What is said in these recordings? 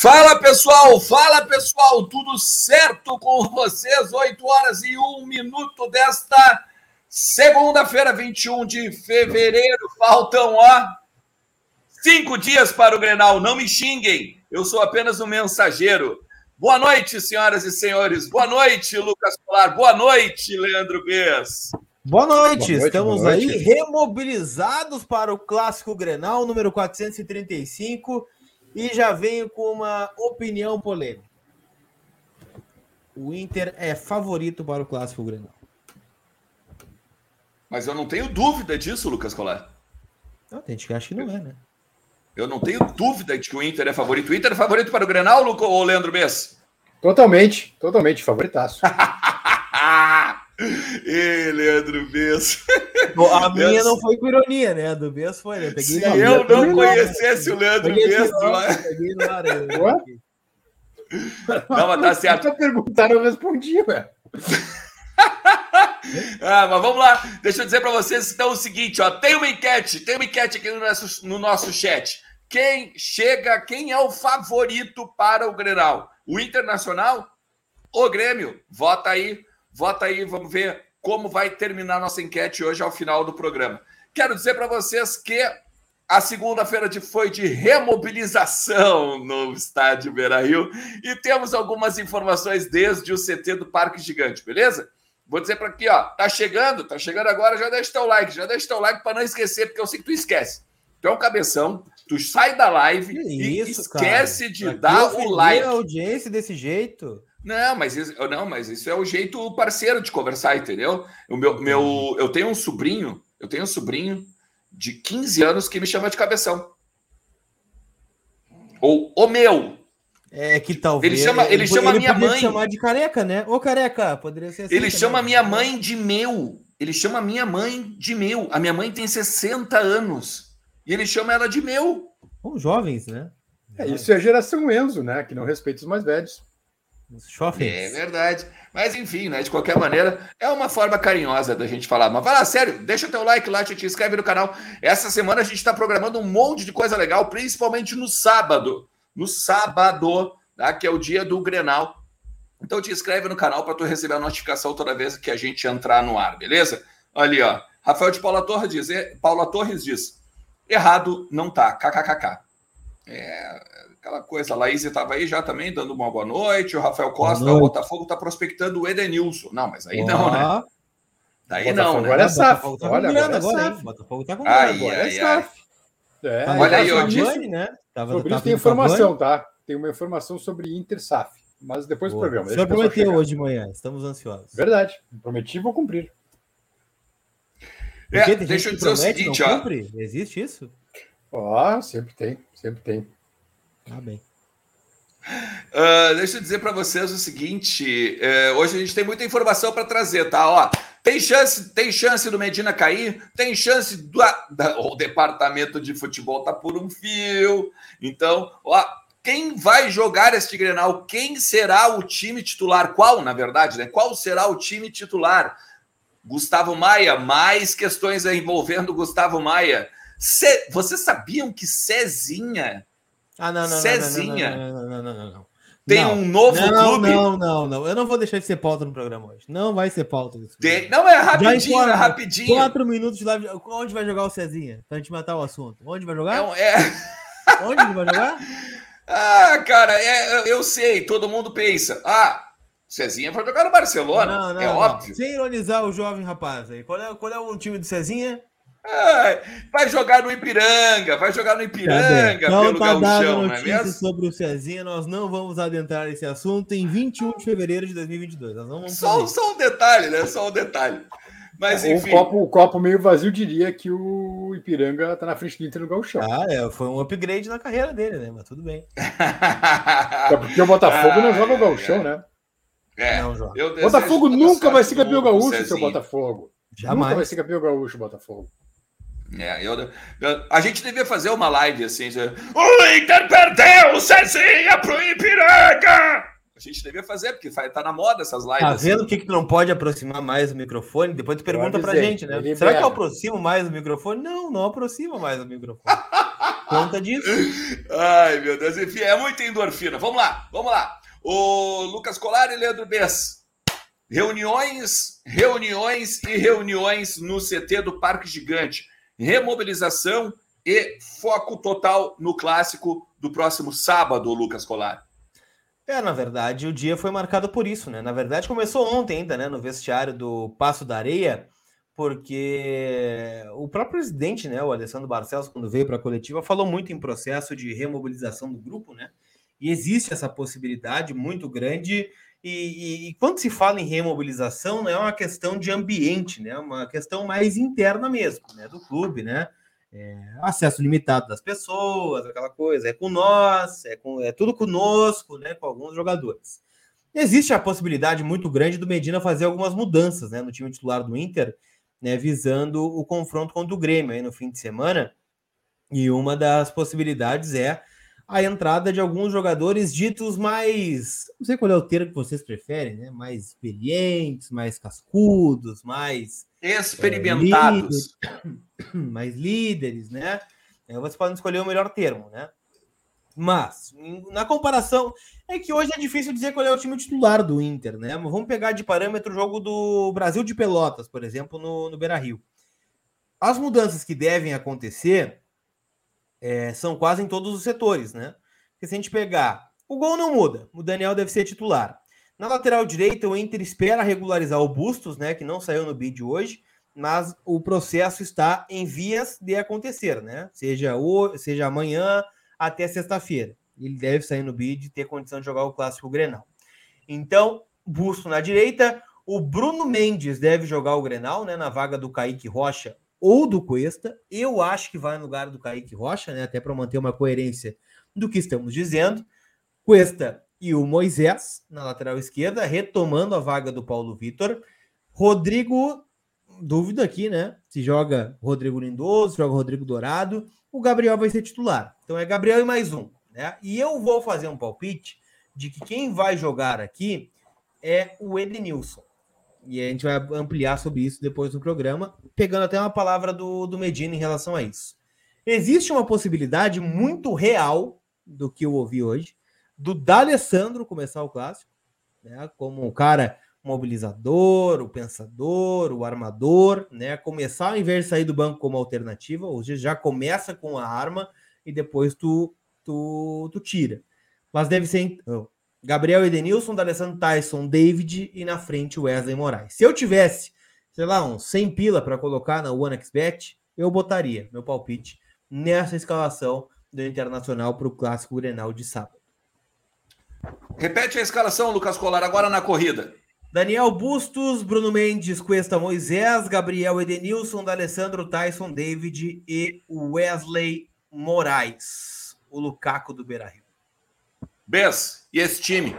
Fala pessoal, fala pessoal, tudo certo com vocês? 8 horas e 1 minuto desta segunda-feira, 21 de fevereiro. Faltam, ó, cinco dias para o Grenal. Não me xinguem, eu sou apenas um mensageiro. Boa noite, senhoras e senhores. Boa noite, Lucas Polar. Boa noite, Leandro Bess. Boa noite, boa noite estamos boa noite. aí remobilizados para o clássico Grenal número 435 e já venho com uma opinião polêmica. O Inter é favorito para o clássico Grenal. Mas eu não tenho dúvida disso, Lucas Colar. Não, tem gente que acha que não é, né? Eu não tenho dúvida de que o Inter é favorito. O Inter é favorito para o Grenal, Luco, ou Leandro Bess? Totalmente, totalmente, favoritaço. Ê, Leandro Bess. A minha não foi com ironia, né? A do Bess foi, né? Peguei Se eu não conhecesse o Leandro Bess, peguei no ar. Não, mas tá certo. Se perguntaram, eu respondi, velho. ah, mas vamos lá. Deixa eu dizer para vocês então o seguinte, ó, tem uma enquete, tem uma enquete aqui no nosso, no nosso chat. Quem chega, quem é o favorito para o Grenal? O Internacional ou o Grêmio? Vota aí, vota aí, vamos ver como vai terminar nossa enquete hoje ao final do programa. Quero dizer para vocês que a segunda-feira foi de remobilização no estádio Beira Rio e temos algumas informações desde o CT do Parque Gigante, beleza? Vou dizer para aqui, ó, tá chegando, tá chegando agora, já deixa teu like, já deixa teu like para não esquecer, porque eu sei que tu esquece. Tu é um cabeção, tu sai da live que e isso, esquece cara? de pra dar o like. a audiência desse jeito. Não, mas isso, não, mas isso é o jeito parceiro de conversar, entendeu? O meu, meu, eu tenho um sobrinho, eu tenho um sobrinho de 15 anos que me chama de cabeção. Ou o meu, é que talvez. Ele chama, ele, ele chama ele minha mãe. chamar de careca, né? Ô careca, poderia ser assim. Ele também. chama minha mãe de meu. Ele chama minha mãe de meu. A minha mãe tem 60 anos. E ele chama ela de meu. São jovens, né? É, isso é a geração Enzo, né? Que não respeita os mais velhos. É verdade. Mas enfim, né? De qualquer maneira, é uma forma carinhosa da gente falar. Mas vai lá, sério, deixa teu like lá, te inscreve no canal. Essa semana a gente está programando um monte de coisa legal, principalmente no sábado no sábado, tá? que é o dia do Grenal. Então te inscreve no canal para tu receber a notificação toda vez que a gente entrar no ar, beleza? Ali, ó. Rafael de Paula Torres diz, Paula Torres diz, errado não tá, kkkk. É, aquela coisa, a Laís estava aí já também, dando uma boa noite, o Rafael Costa, o Botafogo está prospectando o Edenilson. Não, mas aí não, né? Daí não, né? Agora é SAF. Olha, agora é SAF. Botafogo tá com ai, ai, ai. É, Olha aí, eu disse... Né? Tava, sobre isso tem informação, tá? Tem uma informação sobre Intersaf, mas depois Boa. do programa. O senhor prometeu hoje de manhã, estamos ansiosos. Verdade, prometi e vou cumprir. É, deixa eu dizer promete, o seguinte, ó. Cumpre? Existe isso? Ó, oh, sempre tem, sempre tem. Ah, bem. Uh, deixa eu dizer para vocês o seguinte: uh, hoje a gente tem muita informação para trazer, tá? Ó, tem chance, tem chance do Medina cair, tem chance do da, o departamento de futebol tá por um fio. Então, ó, quem vai jogar este Grenal? Quem será o time titular? Qual, na verdade, né? Qual será o time titular? Gustavo Maia, mais questões envolvendo Gustavo Maia. Vocês sabiam que Cezinha ah, não, não, Cezinha. Não, não, não, não, não, não. Tem não, um novo não, clube. Não, não, não. Eu não vou deixar de ser pauta no programa hoje. Não vai ser pauta. Não, é rapidinho, é rapidinho. Quatro minutos de live. Onde vai jogar o Cezinha? Pra gente matar o assunto. Onde vai jogar? É... é... Onde ele vai jogar? ah, cara, é, eu sei. Todo mundo pensa. Ah, Cezinha vai jogar no Barcelona. Não, não, é óbvio. Sem ironizar o jovem rapaz aí. Qual é, qual é o time do Cezinha? Vai jogar no Ipiranga, vai jogar no Ipiranga tá pelo tá gauchão, não é mesmo? sobre o Cezinha, nós não vamos adentrar esse assunto em 21 de fevereiro de 2022. Nós não vamos só, só um detalhe, né? Só um detalhe. Mas, enfim. O copo, o copo meio vazio diria que o Ipiranga tá na frente do Inter no gauchão. Ah, é, foi um upgrade na carreira dele, né? Mas tudo bem. é porque o Botafogo ah, não joga o gauchão, é. né? É, não joga. Botafogo nunca vai ser campeão gaúcho, seu Botafogo. Jamais. Nunca vai ser campeão gaúcho, Botafogo. É, eu, eu, a gente devia fazer uma live assim. O Inter perdeu o Cezinha pro Ipiranga! A gente devia fazer, porque tá na moda essas lives. Tá vendo o assim. que, que não pode aproximar mais o microfone? Depois tu pergunta pra gente, né? Será que eu aproximo mais o microfone? Não, não aproxima mais o microfone. conta disso. Ai, meu Deus, enfim, é muita endorfina. Vamos lá, vamos lá. O Lucas Colar e Leandro Bess. Reuniões, reuniões e reuniões no CT do Parque Gigante. Remobilização e foco total no clássico do próximo sábado, Lucas Colar. É, na verdade, o dia foi marcado por isso, né? Na verdade, começou ontem ainda, né? No vestiário do Passo da Areia, porque o próprio presidente, né? O Alessandro Barcelos, quando veio para a coletiva, falou muito em processo de remobilização do grupo, né? E existe essa possibilidade muito grande. E, e, e quando se fala em remobilização, não é uma questão de ambiente, né? É uma questão mais interna mesmo, né? Do clube, né? é, acesso limitado das pessoas, aquela coisa, é com nós, é, com, é tudo conosco, né, com alguns jogadores. Existe a possibilidade muito grande do Medina fazer algumas mudanças né, no time titular do Inter, né, visando o confronto contra o Grêmio aí no fim de semana. E uma das possibilidades é a entrada de alguns jogadores ditos mais. Não sei qual é o termo que vocês preferem, né? Mais experientes, mais cascudos, mais. Experimentados. É, mais líderes, né? É, vocês podem escolher o melhor termo, né? Mas, na comparação, é que hoje é difícil dizer qual é o time titular do Inter, né? Mas vamos pegar de parâmetro o jogo do Brasil de Pelotas, por exemplo, no, no Beira Rio. As mudanças que devem acontecer é, são quase em todos os setores, né? Porque se a gente pegar, o gol não muda, o Daniel deve ser titular. Na lateral direita, o Inter espera regularizar o Bustos, né? Que não saiu no bid hoje, mas o processo está em vias de acontecer, né? Seja, o, seja amanhã até sexta-feira. Ele deve sair no bid e ter condição de jogar o clássico Grenal. Então, Busto na direita, o Bruno Mendes deve jogar o Grenal, né? Na vaga do Kaique Rocha ou do Cuesta. Eu acho que vai no lugar do Kaique Rocha, né? Até para manter uma coerência do que estamos dizendo. Cuesta e o Moisés na lateral esquerda, retomando a vaga do Paulo Vitor. Rodrigo, dúvida aqui, né? Se joga Rodrigo Lindoso, joga Rodrigo Dourado, o Gabriel vai ser titular. Então é Gabriel e mais um, né? E eu vou fazer um palpite de que quem vai jogar aqui é o Edenilson. E a gente vai ampliar sobre isso depois do programa, pegando até uma palavra do, do Medina em relação a isso. Existe uma possibilidade muito real do que eu ouvi hoje, do D'Alessandro começar o clássico, né, como um cara mobilizador, o pensador, o armador, né, começar ao invés de sair do banco como alternativa, seja, já começa com a arma e depois tu, tu, tu tira. Mas deve ser Gabriel Edenilson, D'Alessandro Tyson, David e na frente Wesley Moraes. Se eu tivesse, sei lá, uns 100 pila para colocar na OneXBet, eu botaria meu palpite nessa escalação do Internacional para o Clássico Grenal de sábado. Repete a escalação, Lucas Colar, agora na corrida. Daniel Bustos, Bruno Mendes, Cuesta Moisés, Gabriel Edenilson, D'Alessandro Tyson, David e Wesley Moraes, o Lukaku do Beira-Rio. Bess, e esse time?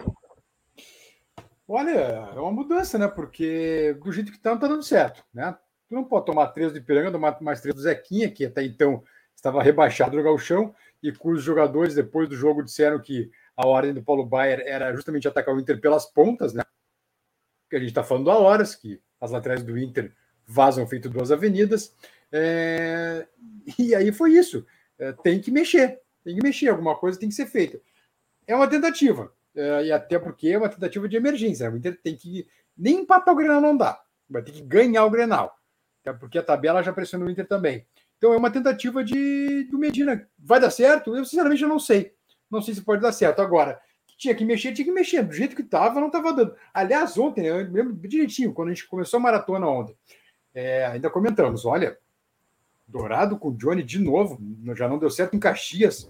Olha, é uma mudança, né? Porque do jeito que tá, não tá dando certo, né? Tu não pode tomar três do Ipiranga, tomar mais três do Zequinha, que até então estava rebaixado no galchão, e cujos jogadores, depois do jogo, disseram que a ordem do Paulo Baier era justamente atacar o Inter pelas pontas, né? Que a gente está falando há horas, que as laterais do Inter vazam feito duas avenidas. É... E aí foi isso. É, tem que mexer, tem que mexer, alguma coisa tem que ser feita é uma tentativa. É, e até porque é uma tentativa de emergência. O Inter tem que. Nem empatar o Grenal não dá. Vai ter que ganhar o Grenal. Até porque a tabela já pressiona o Inter também. Então é uma tentativa de do Medina. Vai dar certo? Eu sinceramente eu não sei. Não sei se pode dar certo. Agora, tinha que mexer, tinha que mexer. Do jeito que estava, não estava dando. Aliás, ontem, eu lembro direitinho, quando a gente começou a maratona ontem, é, ainda comentamos: olha, Dourado com o Johnny de novo, já não deu certo em Caxias.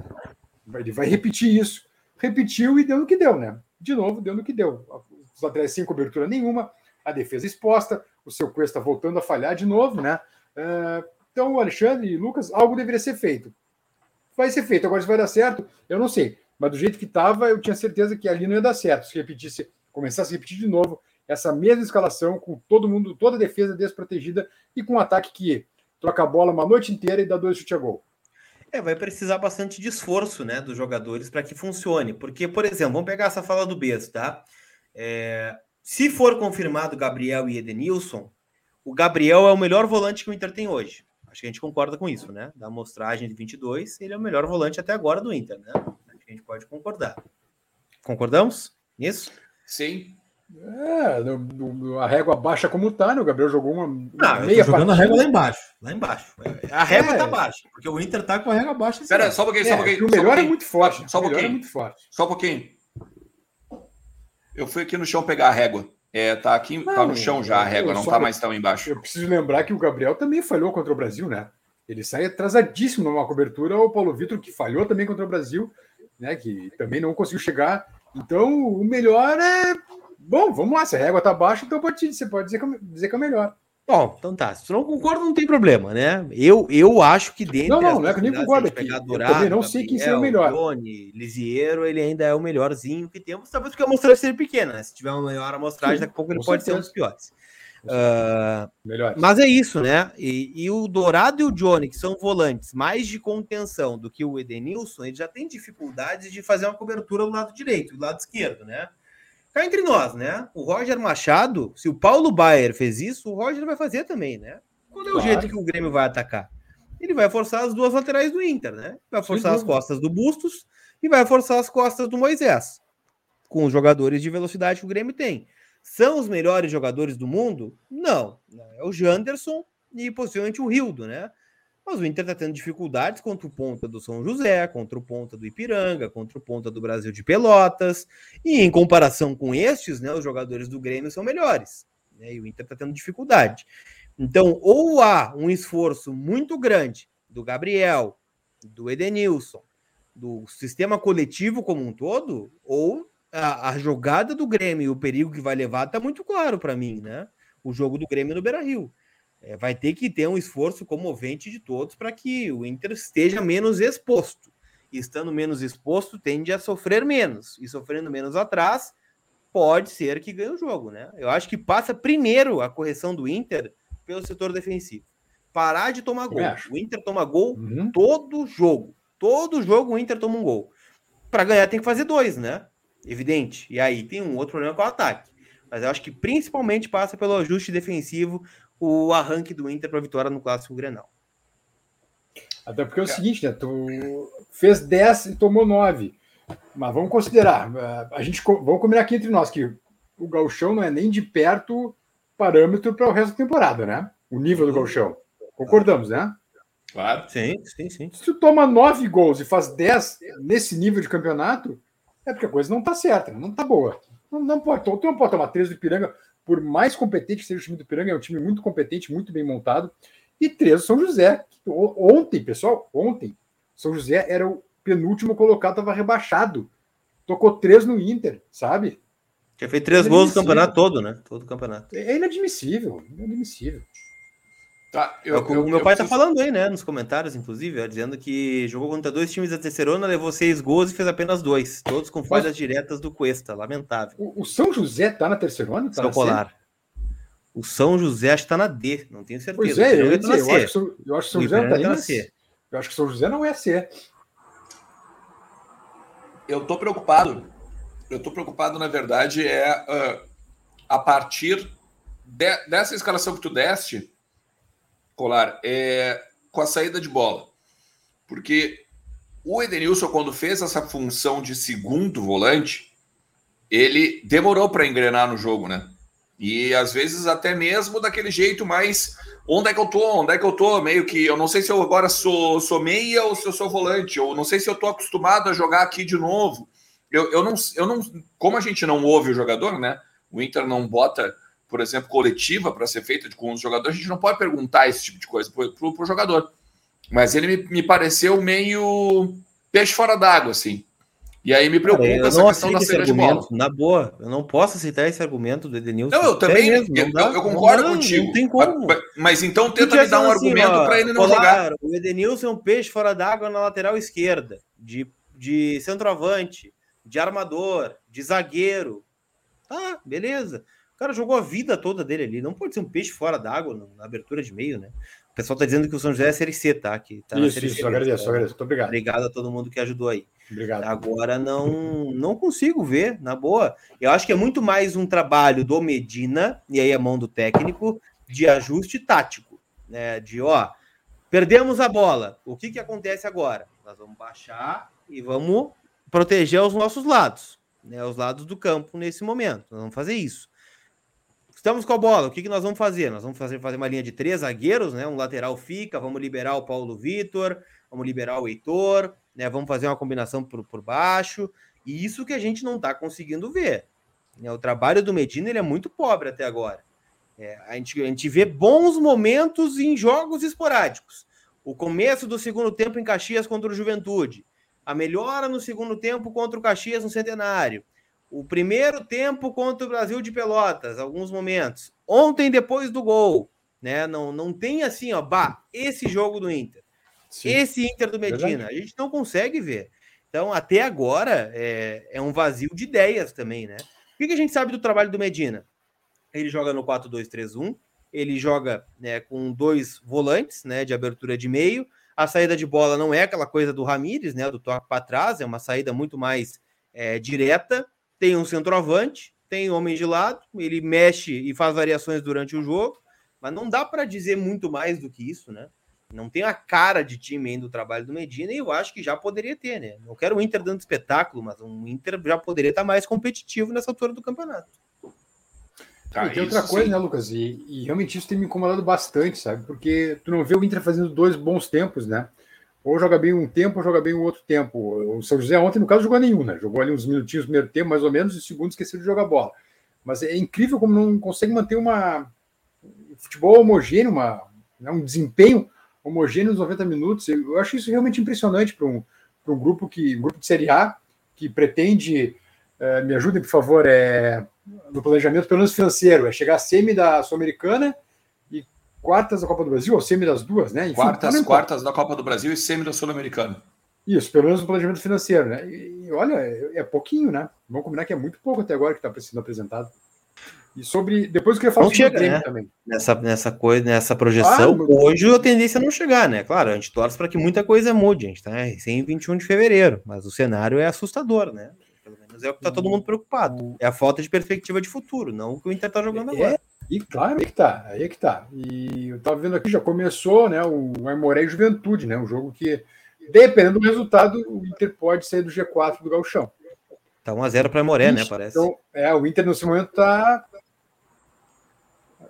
Ele vai repetir isso repetiu e deu no que deu, né? De novo, deu no que deu. Os laterais sem cobertura nenhuma, a defesa exposta, o seu Cuesta voltando a falhar de novo, né? Uh, então, Alexandre e Lucas, algo deveria ser feito. Vai ser feito. Agora, se vai dar certo, eu não sei. Mas do jeito que estava, eu tinha certeza que ali não ia dar certo. Se repetisse, começasse a repetir de novo essa mesma escalação, com todo mundo, toda a defesa desprotegida e com um ataque que troca a bola uma noite inteira e dá dois chute a gol. É, vai precisar bastante de esforço, né, dos jogadores para que funcione. Porque, por exemplo, vamos pegar essa fala do Bess, tá? É, se for confirmado Gabriel e Edenilson, o Gabriel é o melhor volante que o Inter tem hoje. Acho que a gente concorda com isso, né? Da amostragem de 22, ele é o melhor volante até agora do Inter, né? Acho que a gente pode concordar. Concordamos nisso? Sim. É, no, no, a régua baixa como tá, né? O Gabriel jogou uma, uma Não, meia jogando partida. a régua lá embaixo. Lá embaixo. A régua é. tá baixa, porque o Inter tá com a régua baixa. Pera, só um pouquinho, só um é, pouquinho. O melhor é muito forte. Só um pouquinho. É muito forte. Só um pouquinho. Eu fui aqui no chão pegar a régua. É, tá aqui, não, tá no chão já a régua, não tá mais tão embaixo. Eu preciso lembrar que o Gabriel também falhou contra o Brasil, né? Ele sai atrasadíssimo numa cobertura, o Paulo Vitor, que falhou também contra o Brasil, né? Que também não conseguiu chegar. Então, o melhor é. Bom, vamos lá, se a régua tá baixa, então pode, você pode dizer que, é dizer que é o melhor. Bom, então tá. Se tu não concorda, não tem problema, né? Eu, eu acho que dentro. Não, não, não é que eu nem concordo aqui. Dourado, eu também não sei quem seria o melhor. Johnny, Lisiero, ele ainda é o melhorzinho que temos, talvez porque a amostragem seja pequena, né? Se tiver uma maior amostragem, Sim, daqui a pouco ele pode certeza. ser um dos piores. Uh, mas é isso, né? E, e, o Dourado e o Johnny, que são volantes mais de contenção do que o Edenilson, ele já tem dificuldades de fazer uma cobertura do lado direito, do lado esquerdo, né? Cá entre nós, né? O Roger Machado, se o Paulo Baier fez isso, o Roger vai fazer também, né? Qual é o claro. jeito que o Grêmio vai atacar? Ele vai forçar as duas laterais do Inter, né? Vai forçar as costas do Bustos e vai forçar as costas do Moisés, com os jogadores de velocidade que o Grêmio tem. São os melhores jogadores do mundo? Não. É o Janderson e possivelmente o Rildo, né? Mas o Inter está tendo dificuldades contra o ponta do São José, contra o ponta do Ipiranga, contra o ponta do Brasil de Pelotas. E em comparação com estes, né, os jogadores do Grêmio são melhores. Né, e o Inter está tendo dificuldade. Então, ou há um esforço muito grande do Gabriel, do Edenilson, do sistema coletivo como um todo, ou a, a jogada do Grêmio e o perigo que vai levar está muito claro para mim, né? O jogo do Grêmio no Beira Rio é, vai ter que ter um esforço comovente de todos para que o Inter esteja menos exposto. E estando menos exposto, tende a sofrer menos. E sofrendo menos atrás, pode ser que ganhe o jogo, né? Eu acho que passa primeiro a correção do Inter pelo setor defensivo. Parar de tomar gol. O Inter toma gol uhum. todo jogo. Todo jogo o Inter toma um gol. Para ganhar tem que fazer dois, né? Evidente. E aí tem um outro problema com o ataque. Mas eu acho que principalmente passa pelo ajuste defensivo, o arranque do Inter para a vitória no Clássico Grenal. Até porque é o seguinte, né? Tu fez 10 e tomou 9. Mas vamos considerar, eh, a gente vamos combinar aqui entre nós que o Galchão não é nem de perto parâmetro para o resto da temporada, né? O nível do Galchão. Concordamos, né? Claro. Sim, sim, sim. Se tu toma 9 gols e faz 10 nesse nível de campeonato, é porque a coisa não está certa, não está boa. Não, não pode, tu não pode tomar 13 do Piranga por mais competente que seja o time do Piranga, é um time muito competente, muito bem montado. E três São José. Ontem, pessoal, ontem, São José era o penúltimo colocado, estava rebaixado. Tocou três no Inter, sabe? Tinha feito três gols no campeonato todo, né? Todo o campeonato. É inadmissível, inadmissível. Tá, eu, é o eu, meu pai tá preciso... tá falando aí, né? Nos comentários, inclusive, ó, dizendo que jogou contra dois times da Terceirona, levou seis gols e fez apenas dois. Todos com falhas Mas... diretas do Cuesta. Lamentável. O, o, São José tá na Terceirona? Tá São Polar. O São José acho que tá na D, não tenho certeza. Pois é, eu, eu, acho que, eu acho que São José tá aí, mas... Eu acho que São José não é C. Eu tô preocupado. Eu tô preocupado, na verdade, é uh, a partir de, dessa escalação que tu deste Colar, é com a saída de bola. Porque o Edenilson, quando fez essa função de segundo volante, ele demorou para engrenar no jogo, né? E às vezes até mesmo daquele jeito mais onde é que eu tô, onde é que eu tô, meio que eu não sei se eu agora sou, sou meia ou se eu sou volante, ou não sei se eu tô acostumado a jogar aqui de novo. Eu, eu, não, eu não, como a gente não ouve o jogador, né? O Inter não bota por exemplo, coletiva para ser feita com os jogadores, a gente não pode perguntar esse tipo de coisa para o jogador. Mas ele me, me pareceu meio peixe fora d'água, assim. E aí me preocupa Cara, essa questão da saída de bola. Na boa, eu não posso aceitar esse argumento do Edenilson. Não, eu também, mesmo, eu, eu, eu, concordo não, contigo. Não tem como. Mas, mas então tenta me dar um assim, argumento para ele não jogar. O Edenilson é um peixe fora d'água na lateral esquerda, de, de centroavante, de armador, de zagueiro. Tá, beleza cara jogou a vida toda dele ali. Não pode ser um peixe fora d'água na abertura de meio, né? O pessoal tá dizendo que o São José é Série C, tá? Que tá isso, isso, C, agradeço, tá? agradeço. Muito obrigado. Obrigado a todo mundo que ajudou aí. Obrigado. Agora não, não consigo ver, na boa. Eu acho que é muito mais um trabalho do Medina, e aí a mão do técnico, de ajuste tático. Né? De, ó, Perdemos a bola. O que, que acontece agora? Nós vamos baixar e vamos proteger os nossos lados, né? Os lados do campo nesse momento. Nós vamos fazer isso. Estamos com a bola. O que, que nós vamos fazer? Nós vamos fazer, fazer uma linha de três zagueiros, né? Um lateral fica, vamos liberar o Paulo Vitor, vamos liberar o Heitor, né? Vamos fazer uma combinação por, por baixo. E isso que a gente não está conseguindo ver. Né? O trabalho do Medina ele é muito pobre até agora. É, a, gente, a gente vê bons momentos em jogos esporádicos. O começo do segundo tempo em Caxias contra o Juventude. A melhora no segundo tempo contra o Caxias no Centenário. O primeiro tempo contra o Brasil de Pelotas, alguns momentos. Ontem, depois do gol. Né? Não, não tem assim, ó, bah, esse jogo do Inter. Sim. Esse Inter do Medina. Verdade. A gente não consegue ver. Então, até agora, é, é um vazio de ideias também, né? O que, que a gente sabe do trabalho do Medina? Ele joga no 4-2-3-1, ele joga né, com dois volantes né, de abertura de meio. A saída de bola não é aquela coisa do Ramires, né, do toque para trás, é uma saída muito mais é, direta. Tem um centroavante, tem homem de lado, ele mexe e faz variações durante o jogo, mas não dá para dizer muito mais do que isso, né? Não tem a cara de time ainda do trabalho do Medina e eu acho que já poderia ter, né? Não quero o Inter dando espetáculo, mas um Inter já poderia estar mais competitivo nessa altura do campeonato. Tá, tem outra coisa, sim. né, Lucas? E, e, realmente isso tem me incomodado bastante, sabe? Porque tu não vê o Inter fazendo dois bons tempos, né? Ou joga bem um tempo, ou joga bem o outro tempo. O São José ontem, no caso, jogou nenhum, né? Jogou ali uns minutinhos no primeiro tempo, mais ou menos, e segundo esqueceu de jogar bola. Mas é incrível como não consegue manter uma um futebol homogêneo, uma, né, um desempenho homogêneo nos 90 minutos. Eu acho isso realmente impressionante para um, um grupo que um grupo de Série A que pretende, uh, me ajudem por favor, é, no planejamento, pelo menos financeiro, é chegar a semi da Sul-Americana quartas da Copa do Brasil, ou semi das duas, né? Enfim, quartas, tá quartas da Copa do Brasil e semi da Sul-Americana. Isso, pelo menos no planejamento financeiro, né? E, e olha, é, é, pouquinho, né? Vamos combinar que é muito pouco até agora que está sendo apresentado. E sobre. Depois eu queria falar não sobre chega, o Grêmio né? também. Nessa, nessa coisa, nessa projeção, ah, hoje a tendência é não chegar, né? Claro, a gente torce para que muita coisa mude, a gente tá em 21 de fevereiro, mas o cenário é assustador, né? É o que tá todo mundo preocupado. É a falta de perspectiva de futuro, não o que o Inter tá jogando é, agora. E claro, aí que tá, aí que tá. E eu tava vendo aqui, já começou, né? O Aimoré e Juventude, né? Um jogo que, dependendo do resultado, o Inter pode sair do G4 do Galchão. Tá 1x0 para Aimoré, né? Parece. Então, é, o Inter nesse momento tá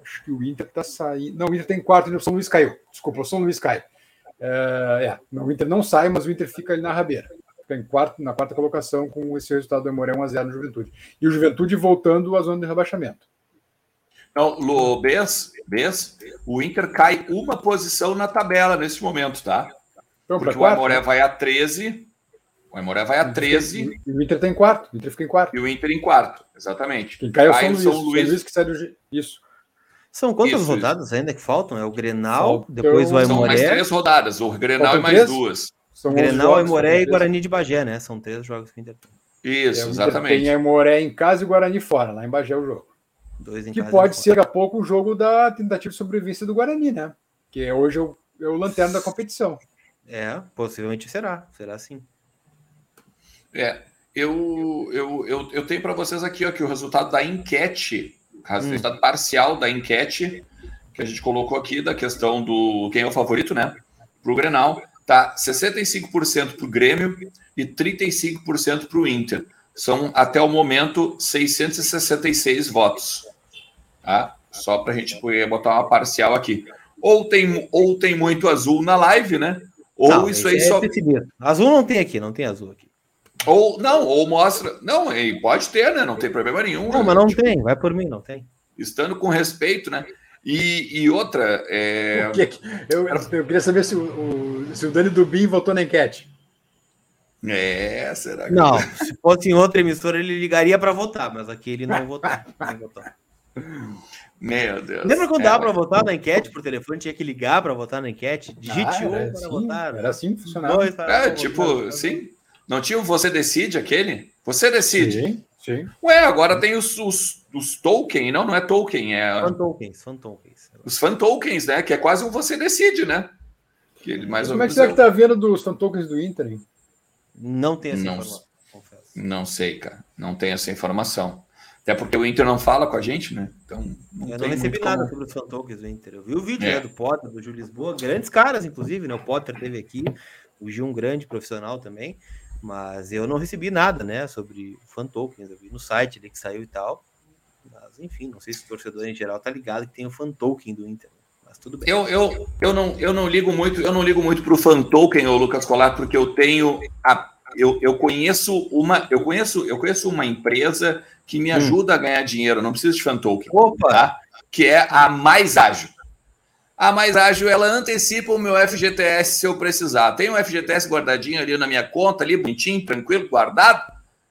acho que o Inter está saindo. Não, o Inter tem quarto e o São Luís caiu. Desculpa, o São Luís cai. É, é, o Inter não sai, mas o Inter fica ali na rabeira. Fica em quarto, na quarta colocação com esse resultado do Emoré 1x0 no Juventude. E o Juventude voltando à zona de rebaixamento. Não, Lu, Bess, Bess, o Inter cai uma posição na tabela nesse momento, tá? Então, Porque o Amoré vai a 13. O Amoré vai a 13. E o Inter tem quarto. O Inter fica em quarto. E o Inter em quarto, exatamente. Quem cai é o São, Luís, São Luís. Que sai do. Isso. São quantas isso, rodadas isso. ainda que faltam? É o Grenal, depois o Aimoré. São mais três rodadas, o Grenal e mais três? duas. São Grenal, Aimoré e Guarani de Bagé, né? São três jogos que o Inter tem. Isso, é, exatamente. Tem Aimoré em casa e Guarani fora, lá em Bagé o jogo. Dois em que pode ser daqui a pouco o jogo da tentativa de sobrevivência do Guarani, né? Que é hoje é o, é o lanterna da competição. É, possivelmente será, será sim. É, eu, eu, eu, eu tenho para vocês aqui ó, que o resultado da enquete resultado hum. parcial da enquete que a gente colocou aqui da questão do quem é o favorito, né? Para o Grenal, tá 65% para o Grêmio e 35% para o Inter. São até o momento 666 votos. Tá? Só para a gente poder botar uma parcial aqui. Ou tem, ou tem muito azul na live, né? Ou não, isso aí é só. Azul não tem aqui, não tem azul aqui. Ou não, ou mostra. Não, pode ter, né? Não tem problema nenhum. Não, né? mas não tem, vai por mim, não tem. Estando com respeito, né? E, e outra. É... Eu, eu, queria saber se o, o, se o Dani Dubin votou na enquete. É, será que. Não, se fosse em outra emissora, ele ligaria para votar, mas aqui ele não votou. Meu Deus. Lembra quando é, dava para votar na enquete por telefone? Tinha que ligar para votar na enquete? Digite ah, um para assim, votar. Era assim que funcionava. é, tipo, votar. sim. Não tinha o Você Decide aquele? Você Decide. Sim, sim. Ué, agora tem os, os, os Tolkien, não, não é Tolkien, é... Fan Tokens, Fan Tokens. Os Fan Tokens, né? Que é quase um Você Decide, né? Que ele mais Como é que você é... que tá vendo dos Fan Tokens do Inter? Hein? Não tem essa não, informação, confesso. Não sei, cara. Não tem essa informação. Até porque o Inter não fala com a gente, né? Então, não eu não recebi nada como... sobre os fan tokens do Inter. Eu vi o vídeo é. né, do Potter, do Júlio Lisboa, grandes caras, inclusive, né? O Potter teve aqui, o Gil, um grande profissional também, mas eu não recebi nada, né, sobre fan tokens. Eu vi no site ali que saiu e tal. Enfim, não sei se o torcedor em geral tá ligado que tem o fan token do Inter. Mas tudo bem. Eu, eu, eu, não, eu não ligo muito, eu não ligo muito pro fan token, Lucas Colar, porque eu tenho a eu, eu conheço uma eu conheço eu conheço uma empresa que me hum. ajuda hum. a ganhar dinheiro, não preciso de fan token, Opa. Tá? que é a Mais Ágil. A Mais Ágil, ela antecipa o meu FGTS se eu precisar. Tem um FGTS guardadinho ali na minha conta, ali bonitinho, tranquilo, guardado.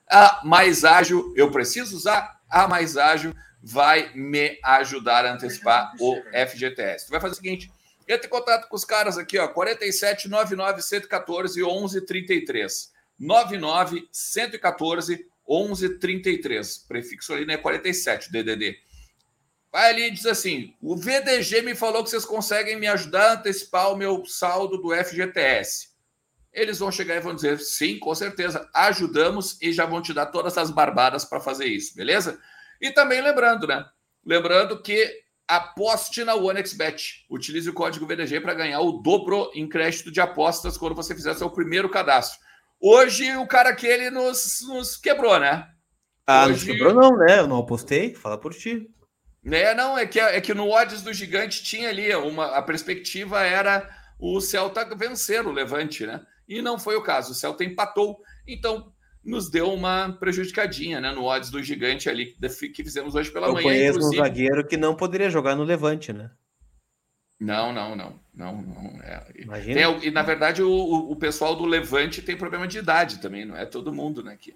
A Mais Ágil, eu preciso usar, a Mais Ágil vai me ajudar a antecipar o FGTS. Tu vai fazer o seguinte, entre em contato com os caras aqui, ó, 47 99 114 11 33. 99 114 1133. Prefixo ali, né? 47, DDD. Vai ali e diz assim: o VDG me falou que vocês conseguem me ajudar a antecipar o meu saldo do FGTS. Eles vão chegar e vão dizer: sim, com certeza, ajudamos e já vão te dar todas as barbadas para fazer isso, beleza? E também lembrando, né? Lembrando que aposte na OneXBet. Utilize o código VDG para ganhar o dobro em crédito de apostas quando você fizer seu primeiro cadastro. Hoje o cara que ele nos, nos quebrou, né? Ah, Hoje... não quebrou não, né? Eu não apostei, fala por ti. É, não, é que, é que no odds do gigante tinha ali uma a perspectiva era o Celta vencer o Levante, né? E não foi o caso. O Celta empatou, então nos deu uma prejudicadinha, né? No odds do gigante ali que fizemos hoje pela Eu manhã. Eu conheço inclusive. um zagueiro que não poderia jogar no Levante, né? Não, não, não, não, não. É. Imagina. Tem, e na verdade o, o pessoal do Levante tem problema de idade também, não é todo mundo, né? Que...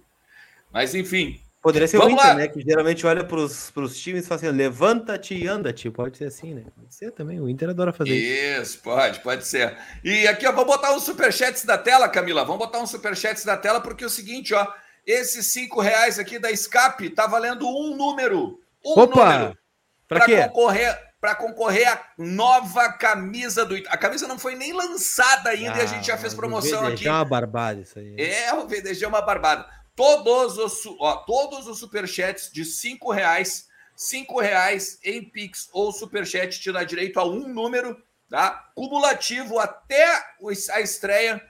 Mas enfim. Poderia ser o Inter, lá. né? Que geralmente olha para os times e fala assim: levanta-te e anda-te. Pode ser assim, né? Pode ser também. O Inter adora fazer isso. Isso, pode, pode ser. E aqui, ó, vamos botar uns superchats da tela, Camila. Vamos botar uns superchats da tela, porque é o seguinte, ó. Esses cinco reais aqui da Escape tá valendo um número. Um Opa! número. Para concorrer para concorrer à nova camisa do A camisa não foi nem lançada ainda ah, e a gente já fez promoção o VDG aqui. É uma barbada isso aí. É, o VDG é uma barbada. Todos os, ó, todos os superchats de cinco reais, cinco reais em Pix ou superchat te dá direito a um número, tá? Cumulativo até a estreia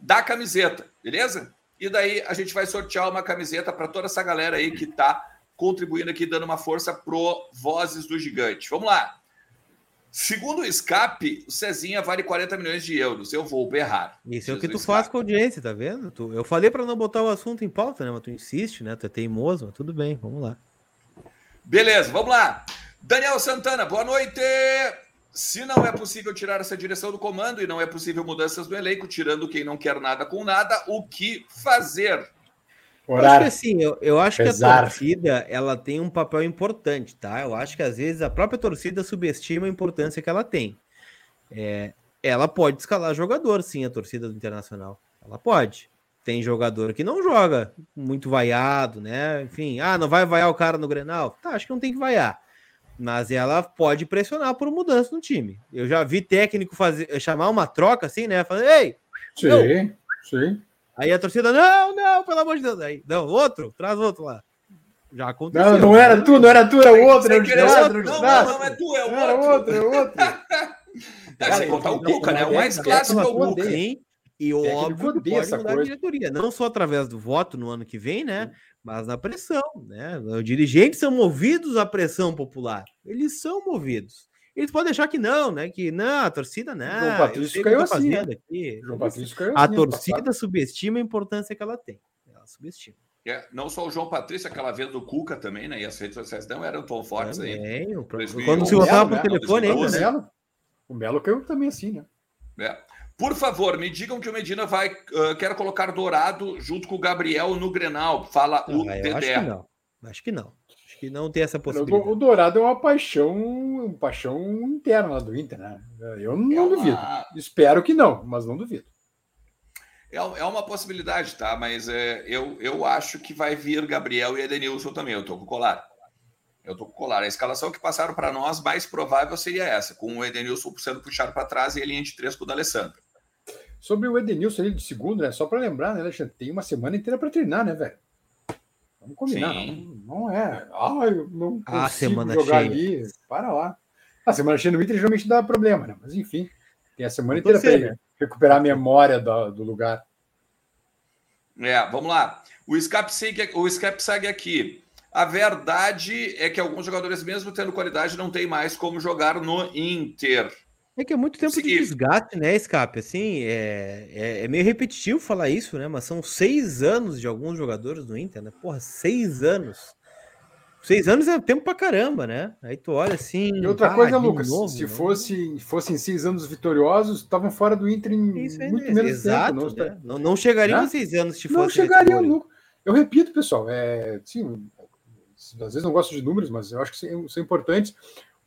da camiseta, beleza? E daí a gente vai sortear uma camiseta para toda essa galera aí que está contribuindo aqui, dando uma força pro Vozes do Gigante. Vamos lá. Segundo o escape, o Cezinha vale 40 milhões de euros. Eu vou berrar. Isso é o que tu faz com a audiência, tá vendo? Tu, eu falei para não botar o assunto em pauta, né? Mas tu insiste, né? Tu é teimoso, mas tudo bem, vamos lá. Beleza, vamos lá. Daniel Santana, boa noite. Se não é possível tirar essa direção do comando e não é possível mudanças no elenco, tirando quem não quer nada com nada, o que fazer? Eu acho que assim, eu, eu acho Pesar. que a torcida ela tem um papel importante, tá? Eu acho que às vezes a própria torcida subestima a importância que ela tem. É, ela pode escalar jogador, sim, a torcida do Internacional. Ela pode. Tem jogador que não joga muito vaiado, né? Enfim, ah, não vai vaiar o cara no Grenal? Tá, acho que não tem que vaiar. Mas ela pode pressionar por mudança no time. Eu já vi técnico fazer chamar uma troca assim, né? Falar, ei! Sim, sim. Aí a torcida, não, não, pelo amor de Deus. Aí, não, outro, traz outro lá. Já aconteceu. Não, não era tu, não era tu, era o outro. Era outro não, não, não, é tu, é o outro. Era outro, é outro. Deve contar o Cuca, né? O mais clássico é o Cuca. Sim, e o óbvio que pode mudar a diretoria. Não só através do voto no ano que vem, né? Mas na pressão, né? Os dirigentes são movidos à pressão popular. Eles são movidos. Eles podem achar que não, né? Que não, a torcida não. João Patrício caiu assim. Né? Aqui. João Patrício caiu a assim, torcida subestima a importância que ela tem. Ela subestima. É, não só o João Patrício, aquela vez do Cuca também, né? E as redes sociais não eram tão fortes também, aí. O Quando se voltava por né? telefone ainda. Né? O Melo caiu também assim, né? É. Por favor, me digam que o Medina vai uh, quer colocar Dourado junto com o Gabriel no Grenal. Fala o ah, Dedé. Acho que não. Acho que não que não tem essa possibilidade. O Dourado é uma paixão, uma paixão interna do Inter, né? Eu não, é uma... duvido. Espero que não, mas não duvido. É, é uma possibilidade, tá? Mas é, eu, eu acho que vai vir Gabriel e Edenilson também. Eu tô com o colar. Eu tô com o colar. A escalação que passaram para nós, mais provável seria essa, com o Edenilson sendo puxado para trás e a linha de três com o D'Alessandro. Sobre o Edenilson ali de segundo, né? Só para lembrar, né, Alexandre? Tem uma semana inteira para treinar, né, velho? Vamos combinar. Sim. Não, Não é. Ah, eu não Ah, consigo semana jogar cheia. ali. Para lá. A semana cheia no Inter geralmente dá problema, né? Mas enfim, tem a semana inteira para ele recuperar a memória do, do lugar. É, vamos lá. O Scap segue, o Scap segue aqui. A verdade é que alguns jogadores, mesmo tendo qualidade, não tem mais como jogar no Inter. É que é muito tempo de desgaste, né, Escape? Assim, é, é, é meio repetitivo falar isso, né? Mas são seis anos de alguns jogadores do Inter, né? Porra, seis anos. Seis anos é tempo pra caramba, né? Aí tu olha assim. E outra ah, coisa, Lucas, novo, se né? fosse, fossem seis anos vitoriosos, estavam fora do Inter em Isso aí, muito né? menos Exato, tempo. Não, né? não, não chegariam Né? a seis anos se não chegariam nunca. Eu repito, pessoal, é, sim, às vezes não gosto de números, mas eu acho que são, são importantes.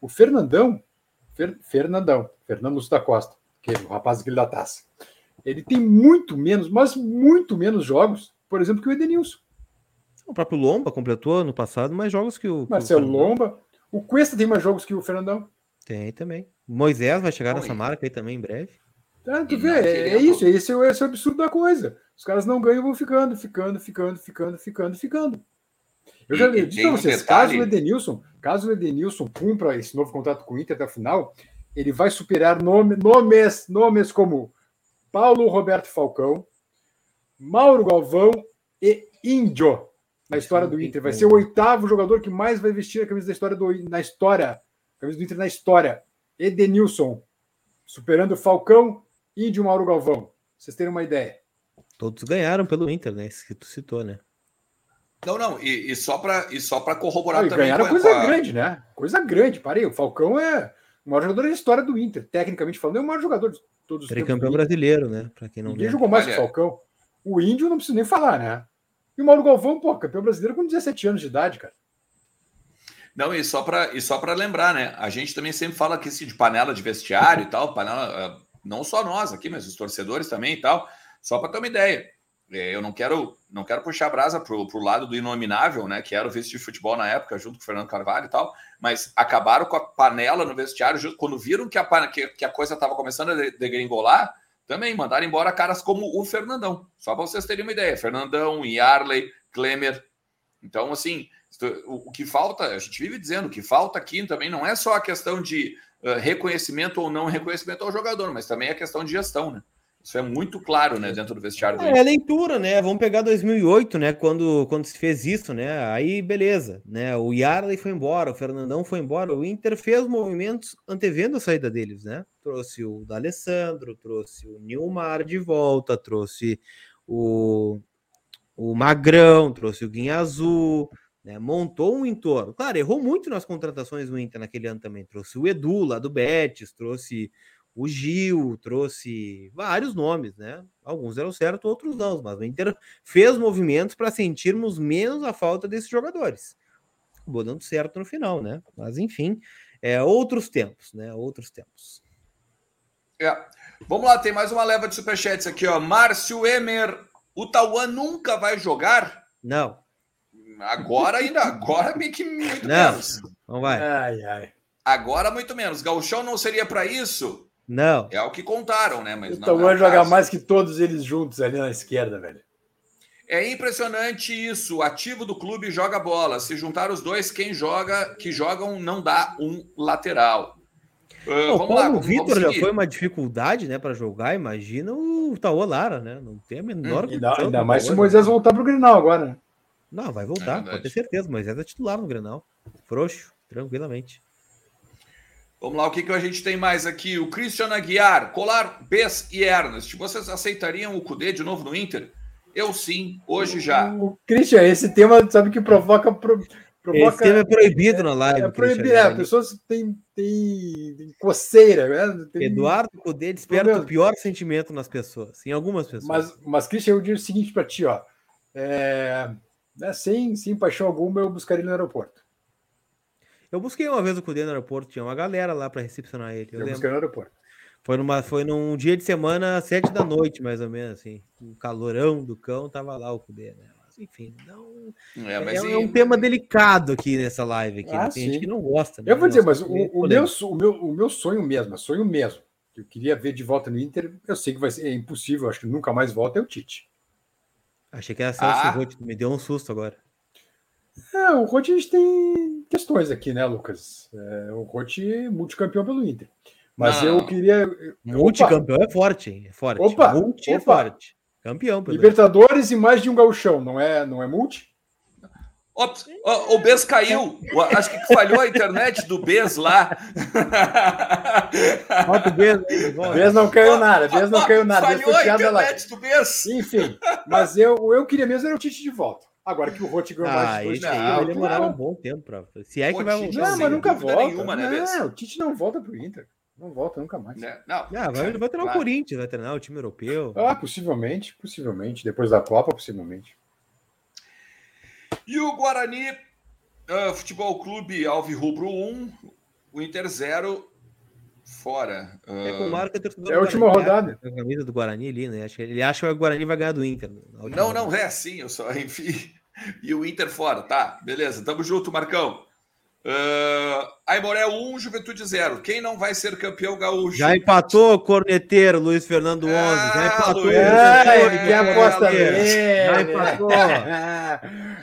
O Fernandão, Fer- Fernandão, Fernando Lúcio da Costa, que é o rapaz aquele da taça, ele tem muito menos, mas muito menos jogos, por exemplo, que o Edenilson. O próprio Lomba completou no passado mais jogos que o. que o Marcelo Fernandão. Lomba. O Cuesta tem mais jogos que o Fernandão. Tem também. Moisés vai chegar Bom, nessa e- marca aí também em breve. Ah, tu vê, é, é isso, esse é, o, esse é o absurdo da coisa. Os caras não ganham, vão ficando, ficando, ficando, ficando, ficando, ficando. Eu já disse para um vocês, detalhe- caso o Edenilson, caso o Edenilson cumpra esse novo contrato com o Inter até o final, ele vai superar nome, nomes, nomes como Paulo Roberto Falcão, Mauro Galvão e Índio na história do Inter. Vai ser o oitavo jogador que mais vai vestir a camisa da história do na história, a camisa do Inter na história. Edenilson, superando Falcão, Índio e Mauro Galvão. Pra Vocês terem uma ideia. Todos ganharam pelo Inter, né? Isso que tu citou, né? Não, não, e, e só para e só para corroborar Ah, e também. ganharam coisa a- grande, né? Coisa grande. Parei, o Falcão é o maior jogador da história do Inter. Tecnicamente falando, é o maior jogador de todos os Tricampeão brasileiro, né? Pra quem não Ninguém lembra. jogou mais Olha- que o Falcão. O Índio não precisa nem falar, né? E o Mauro Galvão, pô, campeão brasileiro com 17 anos de idade, cara. Não, e só para e só para lembrar, né? A gente também sempre fala aqui assim, de panela de vestiário e tal, panela, eh, não só nós aqui, mas os torcedores também e tal. Só para ter uma ideia. Eh, Eu não quero não quero puxar a brasa pro, pro lado do inominável, né? Que era o vice de futebol na época, junto com o Fernando Carvalho e tal. Mas acabaram com a panela no vestiário quando viram que a, que, que a coisa estava começando a de- degringolar. Também mandaram embora caras como o Fernandão. Só para vocês terem uma ideia. Fernandão, Yarley, Klemer. Então, assim, o, o que falta, a gente vive dizendo, o que falta aqui também não é só a questão de eh, reconhecimento ou não reconhecimento ao jogador, mas também a questão de gestão, né? Isso é muito claro, né, dentro do vestiário É, Inter. leitura, né? Vamos pegar 2008, né? Quando, quando se fez isso, né? Aí, beleza, né? O Yarley foi embora, o Fernandão foi embora, o Inter fez movimentos antevendo a saída deles, né? Trouxe o D'Alessandro, trouxe o Nilmar de volta, trouxe o, o Magrão, trouxe o Guinha Azul, né? Montou um entorno. Claro, errou muito nas contratações do Inter naquele ano também. Trouxe o Edu lá do Betis, trouxe o Gil, trouxe vários nomes, né? Alguns deram certo, outros não, mas o Inter fez movimentos para sentirmos menos a falta desses jogadores. Acabou dando certo no final, né? Mas enfim, é outros tempos, né? Outros tempos. É. Vamos lá, tem mais uma leva de superchats aqui, ó. Márcio Emer. O Tauan nunca vai jogar? Não, Agora ainda, agora meio que muito Não. menos. não vai. Ai, ai. Agora muito menos. Gauchão não seria para isso? Não. É o que contaram, né? Mas Então não é vai o jogar caso. mais que todos eles juntos ali na esquerda, velho. É impressionante isso. O ativo do clube joga bola. Se juntar os dois, quem joga, que jogam, não dá um lateral. Ah, o Paulo Vitor já foi uma dificuldade, né, para jogar. Imagina o Taô Lara, né? Não tem a menor Ainda, condição ainda do mais se o né? Moisés voltar pro Grinal agora, né? Não, vai É voltar, verdade. pode ter certeza. Moisés é titular no Grenal. Frouxo, tranquilamente. Vamos lá, o que, que a gente tem mais aqui? O Christian Aguiar, Colar, Bess e Ernest. Vocês aceitariam o Cudê de novo no Inter? Eu sim, hoje já. O Christian, esse tema, sabe que provoca. pro- Esse provoca tema é proibido na live. é proibido, é, né? pessoas têm, têm, têm coceira, né? Tem- Eduardo Cudê desperta o pior sentimento nas pessoas, em algumas pessoas. Mas, mas, Christian, eu digo o seguinte para ti, ó. É, né, sem, sem paixão alguma, eu buscaria no aeroporto. Eu busquei uma vez o Cudê no aeroporto, tinha uma galera lá para recepcionar ele. Eu Eu, lembro. buscaria no aeroporto. Foi, numa, foi num dia de semana, sete da noite, mais ou menos, assim. O calorão do cão tava lá o Cudê, né? Mas, enfim, não. É, É, mas é e- um tema delicado aqui nessa live. Aqui, Ah, né? Tem gente sim. que não gosta. né? Eu vou dizer, Nossa, mas o, o meu, o, meu, o meu sonho mesmo, é sonho mesmo, que eu queria ver de volta no Inter, eu sei que vai ser é impossível, acho que nunca mais volta, é o Tite. Achei que era Celso Ah. Roth, me deu um susto agora. É, o gente tem questões aqui, né, Lucas? É, o Rote é multicampeão pelo Inter. Mas não. eu queria. Multicampeão é forte, hein? É forte. Opa, multi é opa. é forte. Campeão. Libertadores e mais de um gauchão, não é, não é multi? Ops, o, o Bez caiu. Acho que falhou a internet do Bez lá. Bota o Bez. Bez não caiu nada. Bez não caiu nada. Falhou a internet lá. do Bez. Enfim, mas eu, eu queria mesmo era o Tite de volta. Agora que o Rote ganhou ah, mais de dois vai demorar um bom tempo. Pra... Se é que vai voltar. Não, mas nunca volta. Nenhuma, né, não, o Tite não volta pro Inter. Não volta nunca mais. Não, não. Ah, vai, vai treinar claro. o Corinthians, vai treinar o time europeu. Ah, possivelmente, possivelmente. Depois da Copa, possivelmente. E o Guarani uh, Futebol Clube Alvirrubro 1, o Inter 0, fora. Uh... É com marca É a última rodada. A camisa do Guarani ali, né? Ele acha que o Guarani vai ganhar do Inter. Não, não, é assim, eu só, enfim. E o Inter fora, tá? Beleza, tamo junto, Marcão. Uh, Aimoré 1, Juventude 0. Quem não vai ser campeão gaúcho? Já empatou, corneteiro, Luiz Fernando 11. Ah, já empatou. Luiz, é, que aposta dele. Já empatou.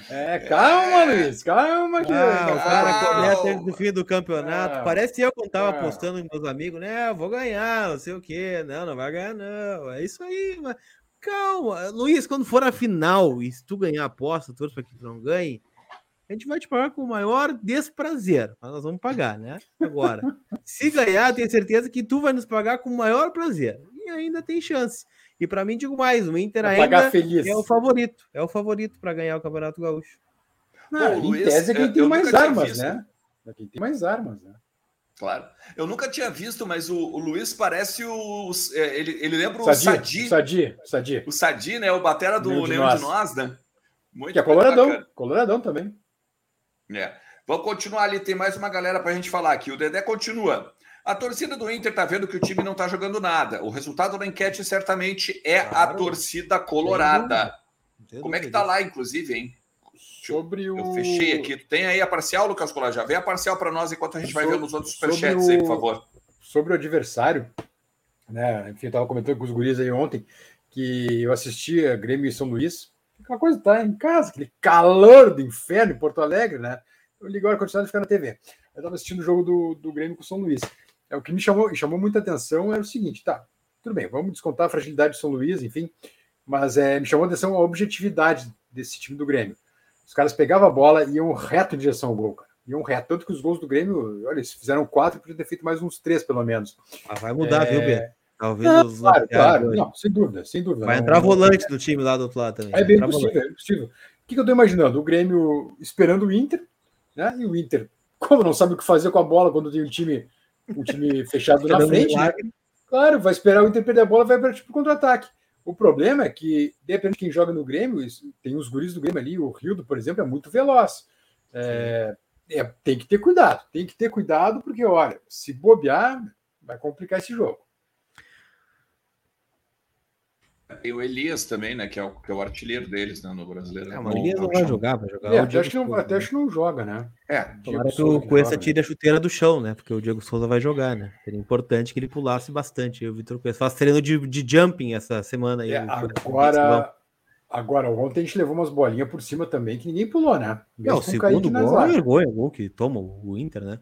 É, calma, Luiz, calma. Que... Ah, o cara corneta no fim do campeonato. Ah, Parece eu quando tava ah. apostando em meus amigos, né? Vou ganhar, não sei o quê. Não, não vai ganhar, não. É isso aí, mas calma. Luiz, quando for a final e se tu ganhar a aposta, torço para que tu não ganhe a gente vai te pagar com o maior desprazer, mas nós vamos pagar, né? Agora, se ganhar, tenho certeza que tu vai nos pagar com o maior prazer. E ainda tem chance. E para mim, digo mais, o Inter ainda é o favorito. É o favorito para ganhar o Campeonato Gaúcho. Não, Pô, Luiz, em tese é quem tem mais armas, né? É quem tem mais armas, né? Claro. Eu nunca tinha visto, mas o, o Luiz parece o. É, ele, ele lembra o Sadi. O Sadi, Sadi. O Sadi, né? O batera do Leão de, Leão de Nós, né? Muito que é coloradão. Bacana. Coloradão também. É. Vamos continuar ali, tem mais uma galera para a gente falar aqui. O Dedé continua. A torcida do Inter está vendo que o time não está jogando nada. O resultado da enquete certamente é claro. a torcida colorada. Como é que tá lá, inclusive, hein? Sobre o... Eu fechei aqui. Tem aí a parcial, Lucas Colar? Já vem a parcial para nós enquanto a gente vai ver nos outros superchats o... aí, por favor. Sobre o adversário, né? Enfim, eu estava comentando com os guris aí ontem que eu assistia Grêmio e São Luís Aquela coisa tá em casa, aquele calor do inferno em Porto Alegre, né? Eu liguei o ar-condicionado e ficar na TV. Eu estava assistindo o jogo do, do Grêmio com o São Luís. É, o que me chamou, chamou muita atenção era o seguinte: tá, tudo bem, vamos descontar a fragilidade do São Luís, enfim, mas é, me chamou a atenção a objetividade desse time do Grêmio. Os caras pegavam a bola e iam reto em direção ao gol, cara. Iam reto. Tanto que os gols do Grêmio, olha, eles fizeram quatro, podiam ter feito mais uns três, pelo menos. Ah, vai mudar, é... viu, Beto? Talvez não, os claro, claro. Não, sem dúvida, sem dúvida. Vai entrar volante do time lá do outro lado também. É bem possível, volante. é possível. O que, que eu estou imaginando? O Grêmio esperando o Inter, né? E o Inter, como não sabe o que fazer com a bola quando tem um time, um time fechado na frente, né? claro, vai esperar o Inter perder a bola, vai para tipo contra-ataque. O problema é que, depende de quem joga no Grêmio, tem os guris do Grêmio ali, o Rildo, por exemplo, é muito veloz. É, é, tem que ter cuidado, tem que ter cuidado, porque, olha, se bobear, vai complicar esse jogo. Tem o Elias também, né? Que é o, que é o artilheiro deles né, no brasileiro. É, o Elias não vai jogar, vai jogar. É, até, acho que não, até acho que não joga, né? É. Tomara que o Cuesta tire a chuteira do chão, né? Porque o Diego Souza vai jogar, né? Seria importante que ele pulasse bastante. O Vitor Cuesta faz treino de, de jumping essa semana aí. É, agora, agora, ontem a gente levou umas bolinhas por cima também que ninguém pulou, né? Mesmo é, o segundo gol é vergonha, o gol que toma o Inter, né?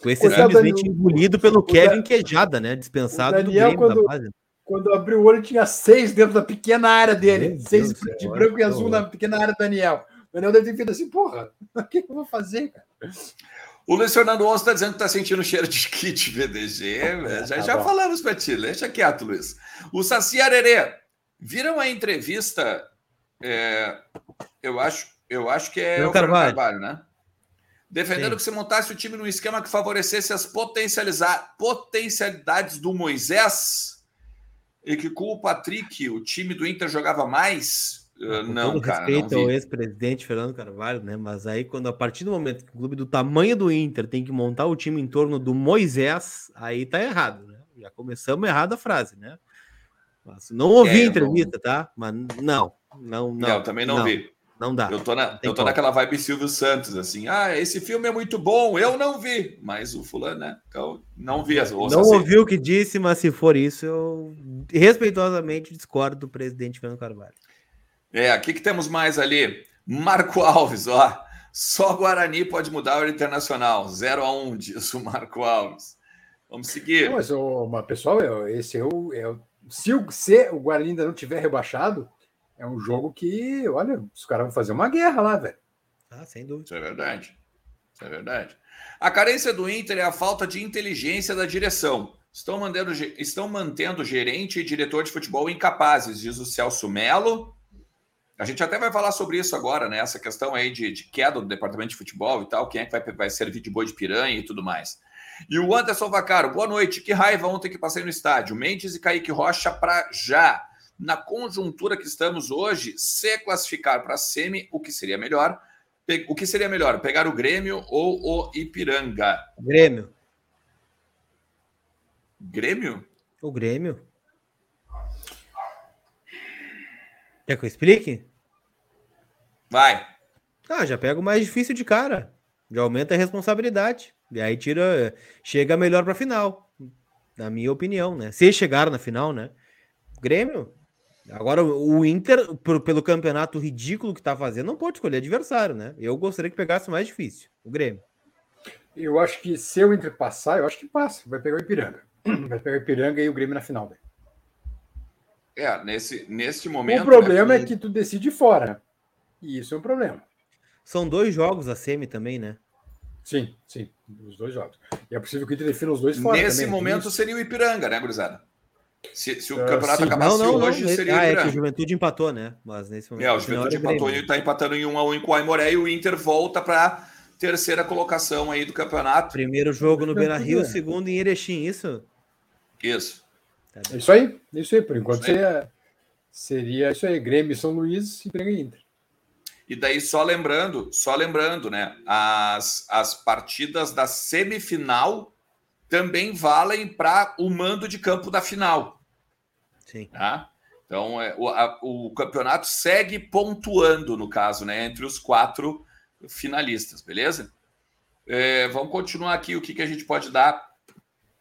Com esse simplesmente engolido pelo Kevin Quejada, né? Dispensado do Grêmio quando... da base. Quando abriu o olho, tinha seis dentro da pequena área dele. Meu seis Deus de Deus branco e azul na pequena área do Daniel. O Daniel deve ter feito assim, porra, o que, eu vou fazer, cara? O Luiz Fernando Osso está dizendo que está sentindo cheiro de kit VDG. É, já, tá já falamos para ti, deixa quieto, Luiz. O Saci Arerê, viram a entrevista? É, eu, acho, eu acho que é o Carvalho. Carvalho, né? Defendendo Sim. que se montasse o time num esquema que favorecesse as potencialidades do Moisés e que com o Patrick o time do Inter jogava mais. Uh, não, todo cara. Respeito ao ex-presidente Fernando Carvalho, né? Mas aí, quando a partir do momento que o clube do tamanho do Inter tem que montar o time em torno do Moisés, aí tá errado, né? Já começamos errado a frase, né? Mas não ouvi é, a entrevista, não... tá? Mas não, não, não. Não, também não, não. vi. Não dá. Eu tô, na, eu tô naquela vibe Silvio Santos, assim. Ah, esse filme é muito bom, eu não vi. Mas o fulano, né? Não vi as Não assim. ouvi o que disse, mas se for isso, eu respeitosamente discordo do presidente Fernando Carvalho. É, o que, que temos mais ali? Marco Alves, ó. Só Guarani pode mudar o Internacional. 0 a 1 diz o Marco Alves. Vamos seguir. Não, mas, oh, pessoal, esse é o, é o, se, o, se o Guarani ainda não tiver rebaixado, é um jogo que, olha, os caras vão fazer uma guerra lá, velho. Ah, sem dúvida. Isso é verdade. Isso é verdade. A carência do Inter é a falta de inteligência da direção. Estão, mandando, estão mantendo gerente e diretor de futebol incapazes, diz o Celso Melo. A gente até vai falar sobre isso agora, né? Essa questão aí de, de queda do departamento de futebol e tal, quem é que vai, vai servir de boi de piranha e tudo mais. E o Anderson Vacaro, boa noite. Que raiva ontem que passei no estádio. Mendes e Kaique Rocha para já. Na conjuntura que estamos hoje, se classificar para a semi, o que seria melhor? O que seria melhor, pegar o Grêmio ou o Ipiranga? Grêmio. Grêmio? O Grêmio. Quer que eu explique? Vai. Ah, já pega o mais difícil de cara. Já aumenta a responsabilidade. E aí tira. Chega melhor para a final. Na minha opinião, né? Se chegar na final, né? Grêmio. Agora, o Inter, por, pelo campeonato ridículo que tá fazendo, não pode escolher adversário, né? Eu gostaria que pegasse o mais difícil, o Grêmio. Eu acho que se o Inter passar, eu acho que passa. Vai pegar o Ipiranga. Vai pegar o Ipiranga e o Grêmio na final. Véio. É, nesse, nesse momento. O problema né, é que tu decide fora. E isso é um problema. São dois jogos a semi também, né? Sim, sim, os dois jogos. E é possível que o Inter defina os dois fora. Nesse também, momento seria o Ipiranga, né, Gurizada? Se, se o uh, campeonato sim. acabasse não, não, hoje, não, seria ah, é que o Juventude empatou, né? Mas nesse momento. É, o Juventude é empatou e está empatando em 1 um a 1 um com o Aimoré e o Inter volta para terceira colocação aí do campeonato. Primeiro jogo no Beira Rio, segundo em Erechim, isso? Isso. Tá isso aí, isso aí, por enquanto isso seria, seria isso aí, Grêmio São Luís e Grêmio Inter. E daí, só lembrando, só lembrando, né? As, as partidas da semifinal também valem para o mando de campo da final. Sim. Tá? Então, é, o, a, o campeonato segue pontuando, no caso, né? Entre os quatro finalistas, beleza? É, vamos continuar aqui o que, que a gente pode dar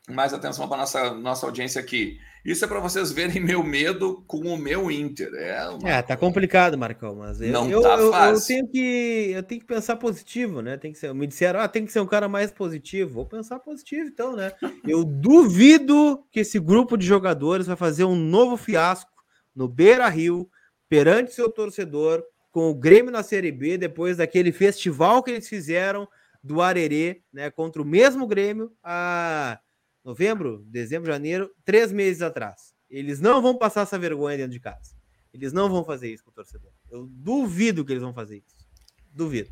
mais atenção para nossa nossa audiência aqui. Isso é para vocês verem meu medo com o meu Inter. É, é tá complicado, Marcão, mas eu, não eu, tá eu, fácil. Eu tenho que eu tenho que pensar positivo, né? Tem que ser, me disseram, ah, tem que ser um cara mais positivo. Vou pensar positivo então, né? Eu duvido que esse grupo de jogadores vai fazer um novo fiasco no Beira-Rio perante seu torcedor com o Grêmio na Série B depois daquele festival que eles fizeram do Arerê, né, contra o mesmo Grêmio a novembro, dezembro, janeiro, três meses atrás. Eles não vão passar essa vergonha dentro de casa. Eles não vão fazer isso com o torcedor. Eu duvido que eles vão fazer isso. Duvido.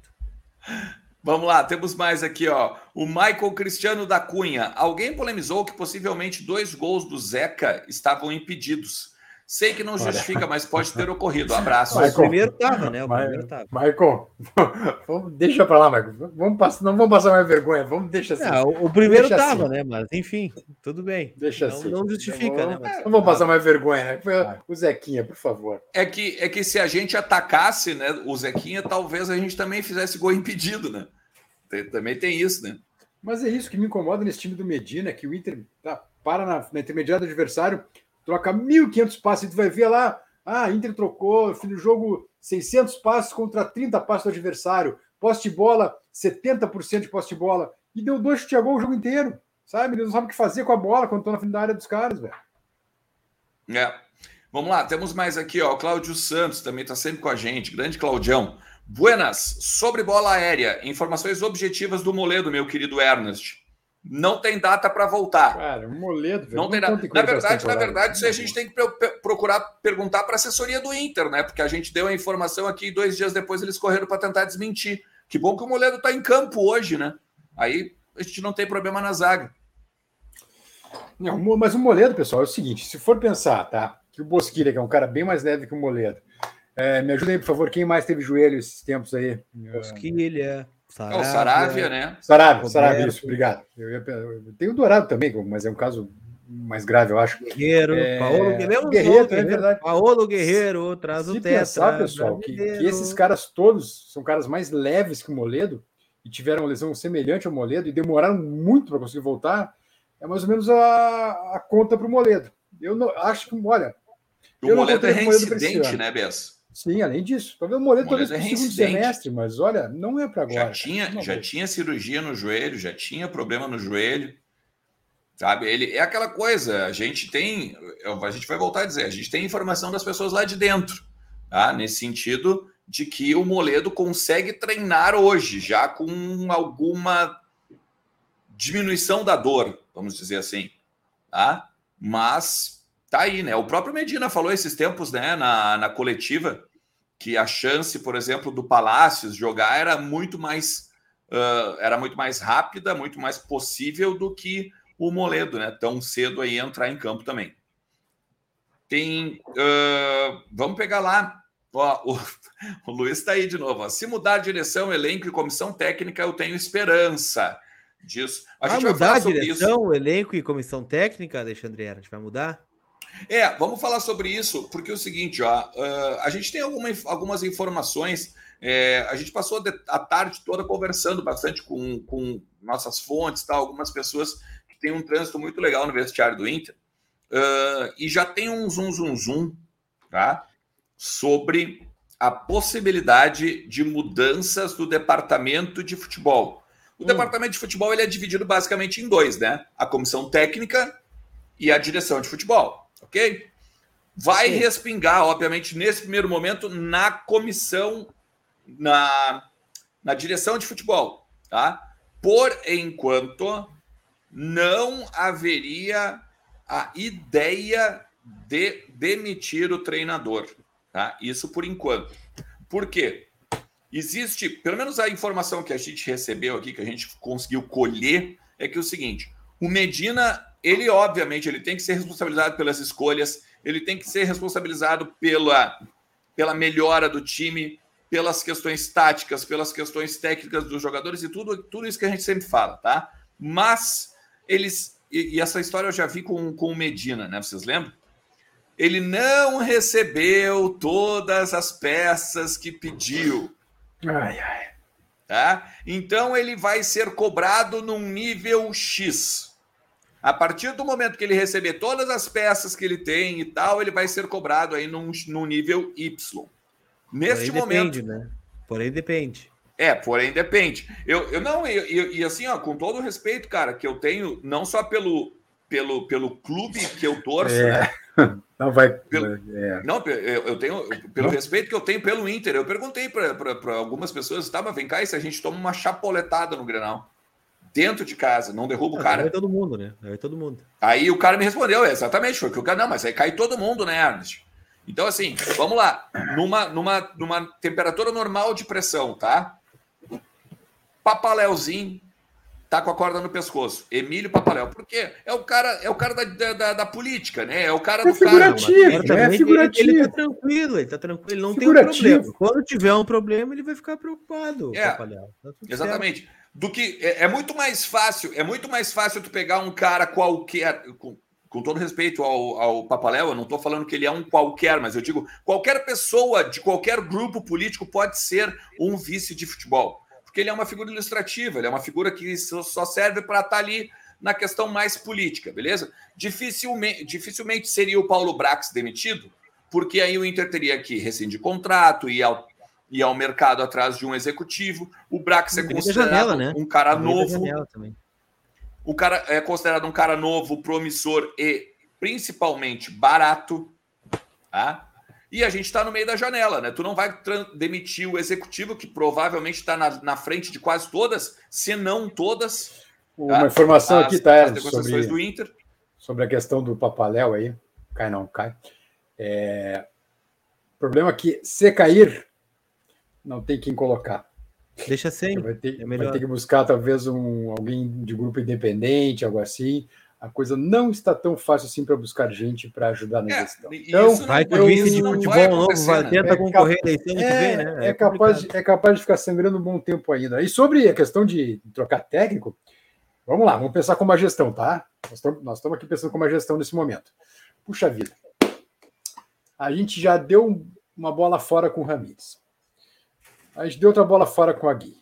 Vamos lá, temos mais aqui, ó. O Michael Cristiano da Cunha. Alguém polemizou que possivelmente dois gols do Zeca estavam impedidos. Sei que não justifica, Olha. mas pode ter ocorrido. Abraço. Michael, o primeiro tava, né? O Ma primeiro tava. Michael, vamos, deixa pra lá, Michael. Vamos passar, não vamos passar mais vergonha. Vamos deixar assim. Não, o, primeiro deixa tava, assim. né? Mas enfim, tudo bem. Deixa não, assim. Não justifica, não, né? Mas... Não vamos passar mais vergonha, né? O Zequinha, por favor. É que, é que se a gente atacasse né, o Zequinha, talvez a gente também fizesse gol impedido, né? Tem, também tem isso, né? Mas é isso que me incomoda nesse time do Medina, que o Inter tá, para na, na intermediária do adversário troca 1.500 passes, tu vai ver lá, ah, Inter trocou, fim do jogo, 600 passes contra 30 passes do adversário, poste de bola, 70% de poste de bola, e deu dois chute a gol o jogo inteiro, sabe? Eles não sabem o que fazer com a bola quando estão na frente da área dos caras, velho. É. Vamos lá, temos mais aqui, ó, o Cláudio Santos também está sempre com a gente, grande Claudião. Buenas, sobre bola aérea, informações objetivas do Moledo, meu querido Ernest não tem data para voltar. Cara, moledo. Não tem data. Na verdade, na verdade, isso a gente tem que procurar perguntar para a assessoria do Inter, né? Porque a gente deu a informação aqui e dois dias depois eles correram para tentar desmentir. Que bom que o Moledo está em campo hoje, né? Aí a gente não tem problema na zaga. Não, mas o Moledo, pessoal, é o seguinte: se for pensar, tá? Que o Bosquilha, que é um cara bem mais leve que o Moledo. É, me ajuda aí, por favor, quem mais teve joelho esses tempos aí? Bosquilha. Saravia, é o Saravia, né? Saravia, Saravia, isso, obrigado. Eu, ia, eu tenho o Dourado também, mas é um caso mais grave, eu acho. Guerreiro, é... Paulo Guerreiro, Guerreiro, é verdade. Paulo Guerreiro traz o tetra. pensar, pessoal, que, que, esses caras todos são caras mais leves que o Moledo e tiveram uma lesão semelhante ao Moledo e demoraram muito para conseguir voltar, é mais ou menos a, a conta para o Moledo. Eu não, acho que, olha. O Moledo é reincidente, né, Bess? Sim, além disso. Talvez o Moledo talvez é no segundo semestre, mas olha, não é para agora. Já tinha, já tinha cirurgia no joelho, já tinha problema no joelho. Sabe? Ele é aquela coisa, a gente tem, eu- a gente vai voltar a dizer, a gente tem informação das pessoas lá de dentro, tá? Nesse sentido de que o Moledo consegue treinar hoje, já com alguma diminuição da dor, vamos dizer assim, tá? Mas tá aí, né? O próprio Medina falou esses tempos, né, na, na coletiva, que a chance, por exemplo, do Palácios jogar era muito mais ah, era muito mais rápida, muito mais possível do que o Moledo, né? Tão cedo aí entrar em campo também. Tem. ah, vamos pegar lá. Ó, o, o Luiz está aí de novo. ó. Se mudar a direção, elenco e comissão técnica, eu tenho esperança disso. A vai gente vai mudar a isso. direção, o elenco e comissão técnica, Alexandre? A gente vai mudar? É, vamos falar sobre isso, porque é o seguinte, ó, ah, a gente tem alguma algumas informações, é, a gente passou a tarde toda conversando bastante com, com nossas fontes, tá, algumas pessoas que têm um trânsito muito legal no vestiário do Inter, ah, e já tem um zoom, zoom, zoom, tá, sobre a possibilidade de mudanças do departamento de futebol. O Hum. departamento de futebol ele é dividido basicamente em dois, né? A comissão técnica e a direção de futebol, ok? Vai Sim. respingar, obviamente, nesse primeiro momento, na comissão, na, na direção de futebol, tá? Por enquanto, não haveria a ideia de demitir o treinador, tá? Isso por enquanto. Por quê? Existe, pelo menos a informação que a gente recebeu aqui, que a gente conseguiu colher, é que é o seguinte: o Medina, ele obviamente ele tem que ser responsabilizado pelas escolhas, ele tem que ser responsabilizado pela, pela melhora do time, pelas questões táticas, pelas questões técnicas dos jogadores e tudo, tudo isso que a gente sempre fala, tá? Mas eles, e, e essa história eu já vi com, com o Medina, né? Vocês lembram? Ele não recebeu todas as peças que pediu Ai, ai. tá? Então ele vai ser cobrado num nível X. A partir do momento que ele receber todas as peças que ele tem e tal, ele vai ser cobrado aí num, num nível Y. Neste Porém momento. depende, né? Porém depende. É, porém depende. Eu, eu não, e assim, ó, com todo o respeito, cara, que eu tenho, não só pelo, pelo, pelo clube que eu torço, É. né? Não vai. Pelo- é. Não, eu, eu tenho, pelo Não? respeito que eu tenho pelo Inter, eu perguntei para algumas pessoas, tá, mas vem cá, e se a gente toma uma chapoletada no Grenal? Dentro de casa, não derruba o Ah, cara. Vai todo mundo, né? Vai todo mundo. Aí o cara me respondeu, é, exatamente, foi que o cara, não, mas aí cai todo mundo, né, Ernest? Então, assim, vamos lá, numa, numa, numa temperatura normal de pressão, tá? Papaléuzinho tá com a corda no pescoço. Emílio Papaléu. Por quê? É o cara, é o cara da, da, da- política, né? É o cara É do cara. figurativo. Mas é certamente figurativo. Ele, ele tá tranquilo, ele tá tranquilo, ele não tem um Figurativo. problema. Quando tiver um problema, ele vai ficar preocupado. É, Papaléu. Tá Exatamente. Do que é, é muito mais fácil, é muito mais fácil tu pegar um cara qualquer, com, com todo respeito ao, ao Papaléu, eu não estou falando que ele é um qualquer, mas eu digo, qualquer pessoa de qualquer grupo político pode ser um vice de futebol. Porque ele é uma figura ilustrativa, ele é uma figura que só serve para estar ali na questão mais política, beleza? Dificilmente, dificilmente seria o Paulo Brax demitido, porque aí o Inter teria que rescindir contrato, ir ir ao mercado atrás de um executivo. O Brax é considerado janela, né? um cara novo, o cara é considerado um cara novo, promissor e principalmente barato, tá? E a gente está no meio da janela, né? Tu não vai demitir o executivo, que provavelmente está na, na frente de quase todas, se não todas, Uma Tá? informação as, aqui, tá, as sobre, do Inter. sobre a questão do Papaléu aí. Cai não, cai. É, o problema é que se cair, não tem quem colocar. Deixa sem. Vai ter, é vai ter que buscar talvez um, alguém de grupo independente, algo assim. A coisa não está tão fácil assim para buscar gente para ajudar na É, gestão. Então, Vai que o vice de futebol vai novo vai né? tenta É concorrer eleição ano que vem, É, né? é, capaz, complicado. de- é capaz de ficar sangrando um bom tempo ainda. E sobre a questão de trocar técnico, vamos lá, vamos pensar como a gestão, tá? Nós estamos, nós estamos aqui pensando como a gestão nesse momento. Puxa vida. A gente já deu uma bola fora com o Ramires. A gente deu outra bola fora com a Gui.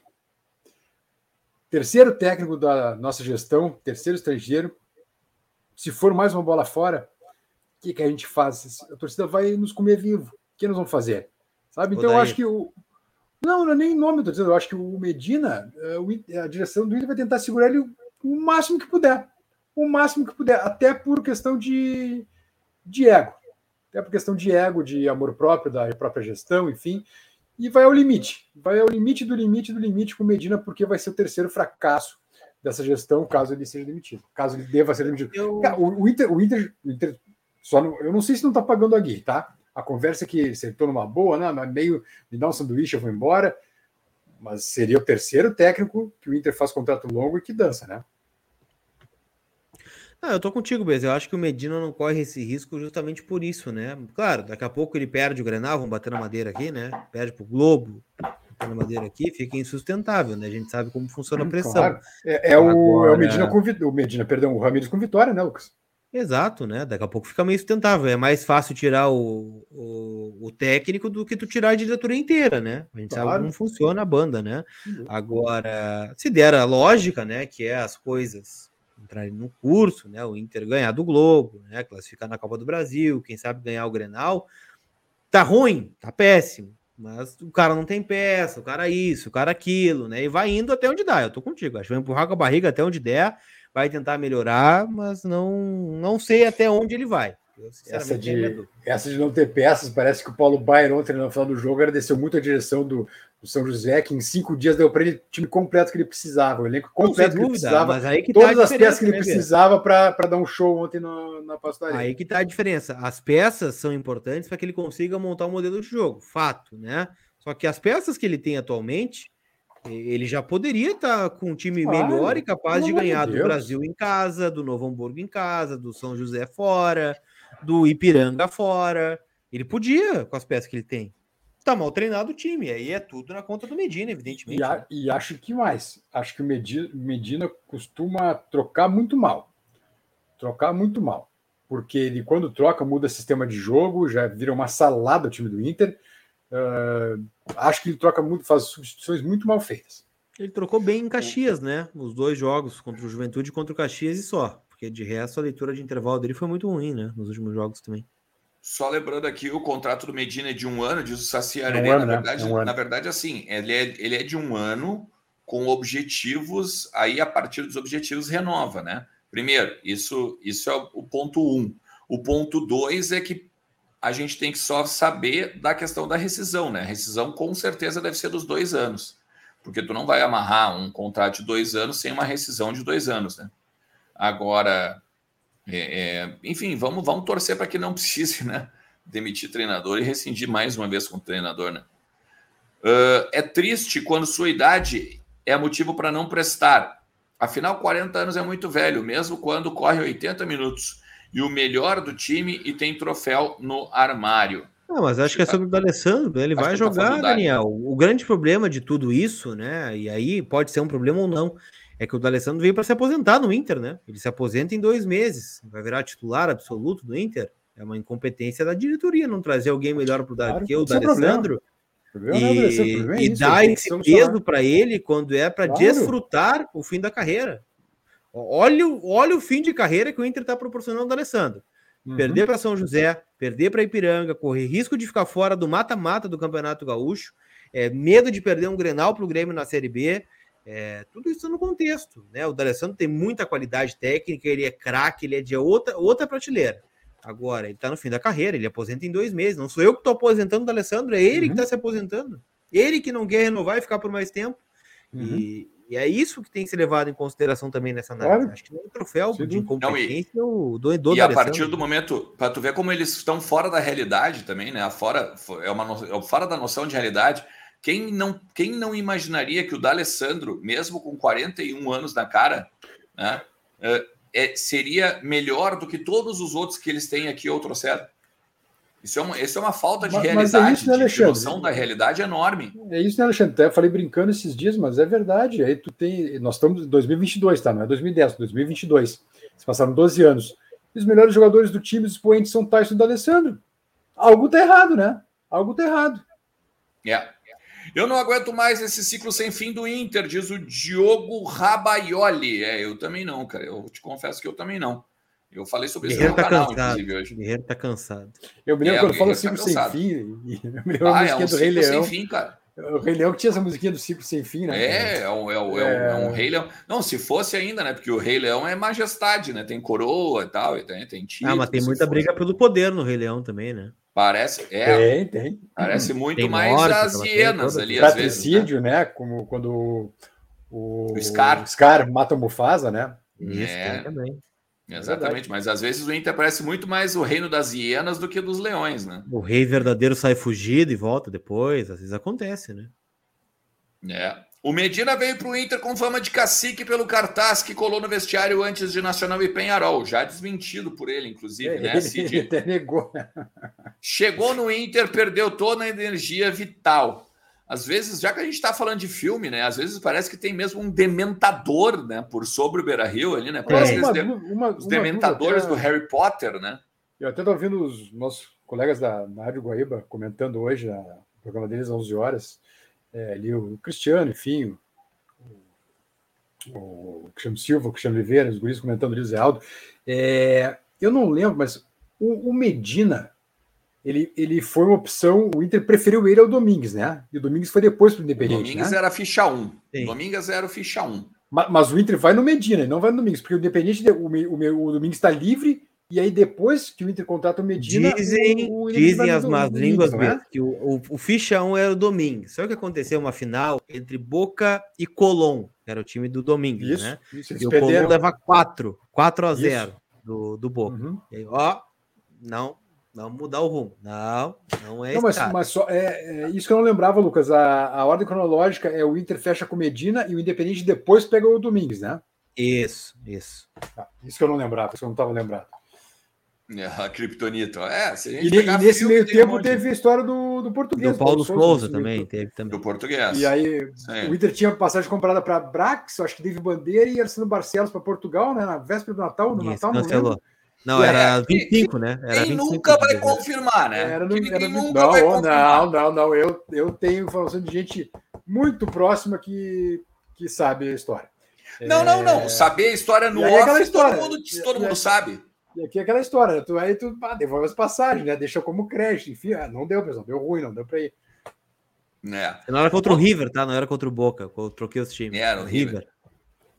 Terceiro técnico da nossa gestão, terceiro estrangeiro. Se for mais uma bola fora, o que, que a gente faz? A torcida vai nos comer vivo. O que nós vamos fazer? Sabe? Então eu acho que o. Não, não é nem nome, eu tô dizendo. Eu acho que o Medina, eh, a direção do Inter vai tentar segurar ele o máximo que puder. O máximo que puder. Até por questão de, de ego. Até por questão de ego, de amor próprio, da própria gestão, enfim. E vai ao limite. Vai ao limite do limite do limite com Medina, porque vai ser o terceiro fracasso dessa gestão, caso ele seja demitido. Caso ele deva ser demitido. Eu... O, o, Inter, o Inter, o Inter só não, eu não sei se não está pagando a Gui, tá? A conversa é que sentou numa boa, né? Meio me dá um sanduíche, eu vou embora. Mas seria o terceiro técnico que o Inter faz contrato longo e que dança, né? Não, eu tô contigo, Bez. Eu acho que o Medina não corre esse risco justamente por isso, né? Claro, daqui a pouco ele perde o Grenal, vamos bater na madeira aqui, né? Perde pro Globo, na madeira aqui, fica insustentável, né? A gente sabe como funciona a pressão. Claro. É, é, Agora... o, é o Medina com o Medina, perdão, o Ramires com vitória, né, Lucas? Exato, né? Daqui a pouco fica meio sustentável. É mais fácil tirar o, o, o técnico do que tu tirar a diretoria inteira, né? A gente claro. sabe como funciona a banda, né? Agora, se der a lógica, né? Que é as coisas entrarem no curso, né? O Inter ganhar do Globo, né? Classificar na Copa do Brasil, quem sabe ganhar o Grenal. Tá ruim, tá péssimo. Mas o cara não tem peça, o cara isso, o cara aquilo, né? E vai indo até onde dá. Eu tô contigo. Acho que vai empurrar com a barriga até onde der vai tentar melhorar, mas não, não sei até onde ele vai. Essa de, essa de não ter peças, parece que o Paulo Baier ontem no final do jogo agradeceu muito a direção do, do São José, que em cinco dias deu para ele o time completo que ele precisava, o elenco completo não, dúvida, que ele precisava, mas aí que tá todas tá as peças que ele né, precisava para dar um show ontem no, na pastaria. Aí que tá a diferença. As peças são importantes para que ele consiga montar um modelo de jogo, fato, né? Só que as peças que ele tem atualmente ele já poderia estar com um time claro, melhor e capaz de ganhar do Brasil em casa, do Novo Hamburgo em casa, do São José fora, do Ipiranga fora. Ele podia com as peças que ele tem. Tá mal treinado o time, aí é tudo na conta do Medina, evidentemente. E, a, né? e acho que mais. Acho que o Medina, Medina costuma trocar muito mal. Trocar muito mal. Porque ele, quando troca, muda sistema de jogo, já vira uma salada o time do Inter. Uh, acho que ele troca muito, faz substituições muito mal feitas. Ele trocou bem em Caxias, né? Os dois jogos, contra o Juventude e contra o Caxias e só. Porque de resto a leitura de intervalo dele foi muito ruim, né? Nos últimos jogos também. Só lembrando aqui, o contrato do Medina é de um ano, diz o Saciari. É um na, né? verdade, é um na verdade, assim, ele é, ele é de um ano com objetivos, aí a partir dos objetivos renova, né? Primeiro, isso, isso é o ponto um. O ponto dois é que a gente tem que só saber da questão da rescisão, né? A rescisão com certeza deve ser dos dois anos, porque tu não vai amarrar um contrato de dois anos sem uma rescisão de dois anos, né? Agora, é, é, enfim, vamos, vamos torcer para que não precise, né? Demitir treinador e rescindir mais uma vez com o treinador, né? Uh, é triste quando sua idade é motivo para não prestar. Afinal, 40 anos é muito velho, mesmo quando corre 80 minutos e o melhor do time e tem troféu no armário. Não, mas acho que é sobre o D'Alessandro, ele vai tá jogar, tá Daniel. O grande problema de tudo isso, né? E aí pode ser um problema ou não, é que o D'Alessandro veio para se aposentar no Inter, né? Ele se aposenta em dois meses, vai virar titular absoluto do Inter. É uma incompetência da diretoria não trazer alguém melhor para claro, que o D'Alessandro. E, e dar esse peso para ele quando é para claro. desfrutar o fim da carreira. Olha, olha o fim de carreira que o Inter está proporcionando ao Alessandro. Uhum. Perder para São José, perder para Ipiranga, correr risco de ficar fora do mata-mata do Campeonato Gaúcho, é, medo de perder um Grenal para o Grêmio na Série B. É, tudo isso no contexto. Né? O D'Alessandro tem muita qualidade técnica, ele é craque, ele é de outra, outra prateleira. Agora, ele está no fim da carreira, ele aposenta em dois meses. Não sou eu que estou aposentando o D'Alessandro, é ele uhum. que está se aposentando. Ele que não quer renovar e ficar por mais tempo. Uhum. E, e é isso que tem que ser levado em consideração também nessa análise. Claro. Acho que o troféu Sim. de incompetência não, e, do, do E a partir do momento, para tu ver como eles estão fora da realidade também, né? Fora, é uma, é fora da noção de realidade. Quem não, quem não imaginaria que o D'Alessandro, mesmo com 41 anos na cara, né, é, é, seria melhor do que todos os outros que eles têm aqui ou trouxeram? Isso é uma, isso é uma falta de mas, realidade, mas é isso, né, de noção da realidade enorme. É isso, né, Alexandre? Até falei brincando esses dias, mas é verdade. Aí tu tem. Nós estamos em 2022, tá? Não é 2010, 2022. Se passaram 12 anos. E os melhores jogadores do time, os expoentes, são Tyson e D'Alessandro. Algo tá errado, né? Algo tá errado. É. Eu não aguento mais esse ciclo sem fim do Inter, diz o Diogo Rabaioli. É, eu também não, cara. Eu te confesso que eu também não. Eu falei sobre isso no tá canal, cansado. inclusive, hoje. Guerreiro tá cansado. Eu me lembro é, quando fala Ciclo tá Sem Fim. Eu me lembro ah, é um do Rei Leão. Sem fim, cara. O Rei Leão que tinha essa musiquinha do Ciclo Sem Fim, né? É, é um, é, um, é... é um Rei Leão. Não, se fosse ainda, né? Porque o Rei Leão é majestade, né? Tem coroa e tal, e tem, tem título. Ah, mas tem muita briga pelo poder no Rei Leão também, né? Parece, é. Tem, tem. Parece muito tem mais morte, as hienas ali, às vezes. Né? né? Como quando o, o Scar. Scar mata o Mufasa, né? Isso, é. também. Exatamente, é mas às vezes o Inter parece muito mais o reino das hienas do que dos leões, né? O rei verdadeiro sai fugido e volta depois, às vezes acontece, né? É. O Medina veio para o Inter com fama de cacique pelo cartaz que colou no vestiário antes de Nacional e Penharol, já desmentido por ele, inclusive, né, Cid? Ele até negou. Chegou no Inter, perdeu toda a energia vital às vezes, já que a gente está falando de filme, né? Às vezes parece que tem mesmo um dementador, né? Por sobre o Beira Rio ali, né? Parece é, uma, uma, os dementadores do Harry Potter, né? Eu até estou ouvindo os nossos colegas da, Rádio Guaíba comentando hoje, no programa deles às 11 horas, é, ali o Cristiano, enfim, o, o Cristiano Silva, o Cristiano Oliveira, os guris comentando ali o Zé Aldo. É, eu não lembro, mas o, o Medina, ele, ele foi uma opção, o Inter preferiu ele ao Domingues, né? E o Domingues foi depois para o Independente. O Domingues né? era ficha 1. Sim. Domingues era o ficha 1. Mas, mas, o Inter vai no Medina, não vai no Domingues, porque o Independente, o, o, o Domingues está livre, e aí depois que o Inter contrata o Medina. Dizem, o, o dizem as más línguas né? que o, o, o ficha 1 era o Domingues. Só que aconteceu uma final entre Boca e Colom, que era o time do Domingues, isso, né? Isso, e o Colom leva 4, 4 a 0 do, do Boca. Uhum. Aí, ó, não, não mudar o rumo. Não, não é não, mas, mas só, é, é, isso que eu não lembrava, Lucas. A, a ordem cronológica é o Inter fecha com Medina e o Independente depois pega o Domingues, né? Isso, isso. Ah, isso que eu não lembrava, isso que eu não estava lembrado. É, a Kryptonito. É, se a gente e, nesse filme, meio tempo um teve a história do, do português. Do Paulo Souza também, teve também. Do português. E aí Sim. o Inter tinha passagem comprada para Brax, acho que teve Bandeira e Arseno Barcelos para Portugal, né? Na véspera do Natal, no Isso, Natal, cancelou. não não, era 25, né? Era quem nunca vai confirmar, né? Era, no, era nunca não, vai confirmar. Não, não, não. Eu, eu tenho informação de gente muito próxima que, que sabe a história. Não, é... não, não. É, Saber a história no off, é história. todo mundo, todo mundo sabe. E aqui é aquela história, tu aí tu ah, devolve as passagens, né? Deixa como crédito, enfim, ah, não deu, pessoal, deu ruim, não deu para ir. É. Não era contra o River, tá? Não era contra o Boca, eu troquei os times. Era o River. River.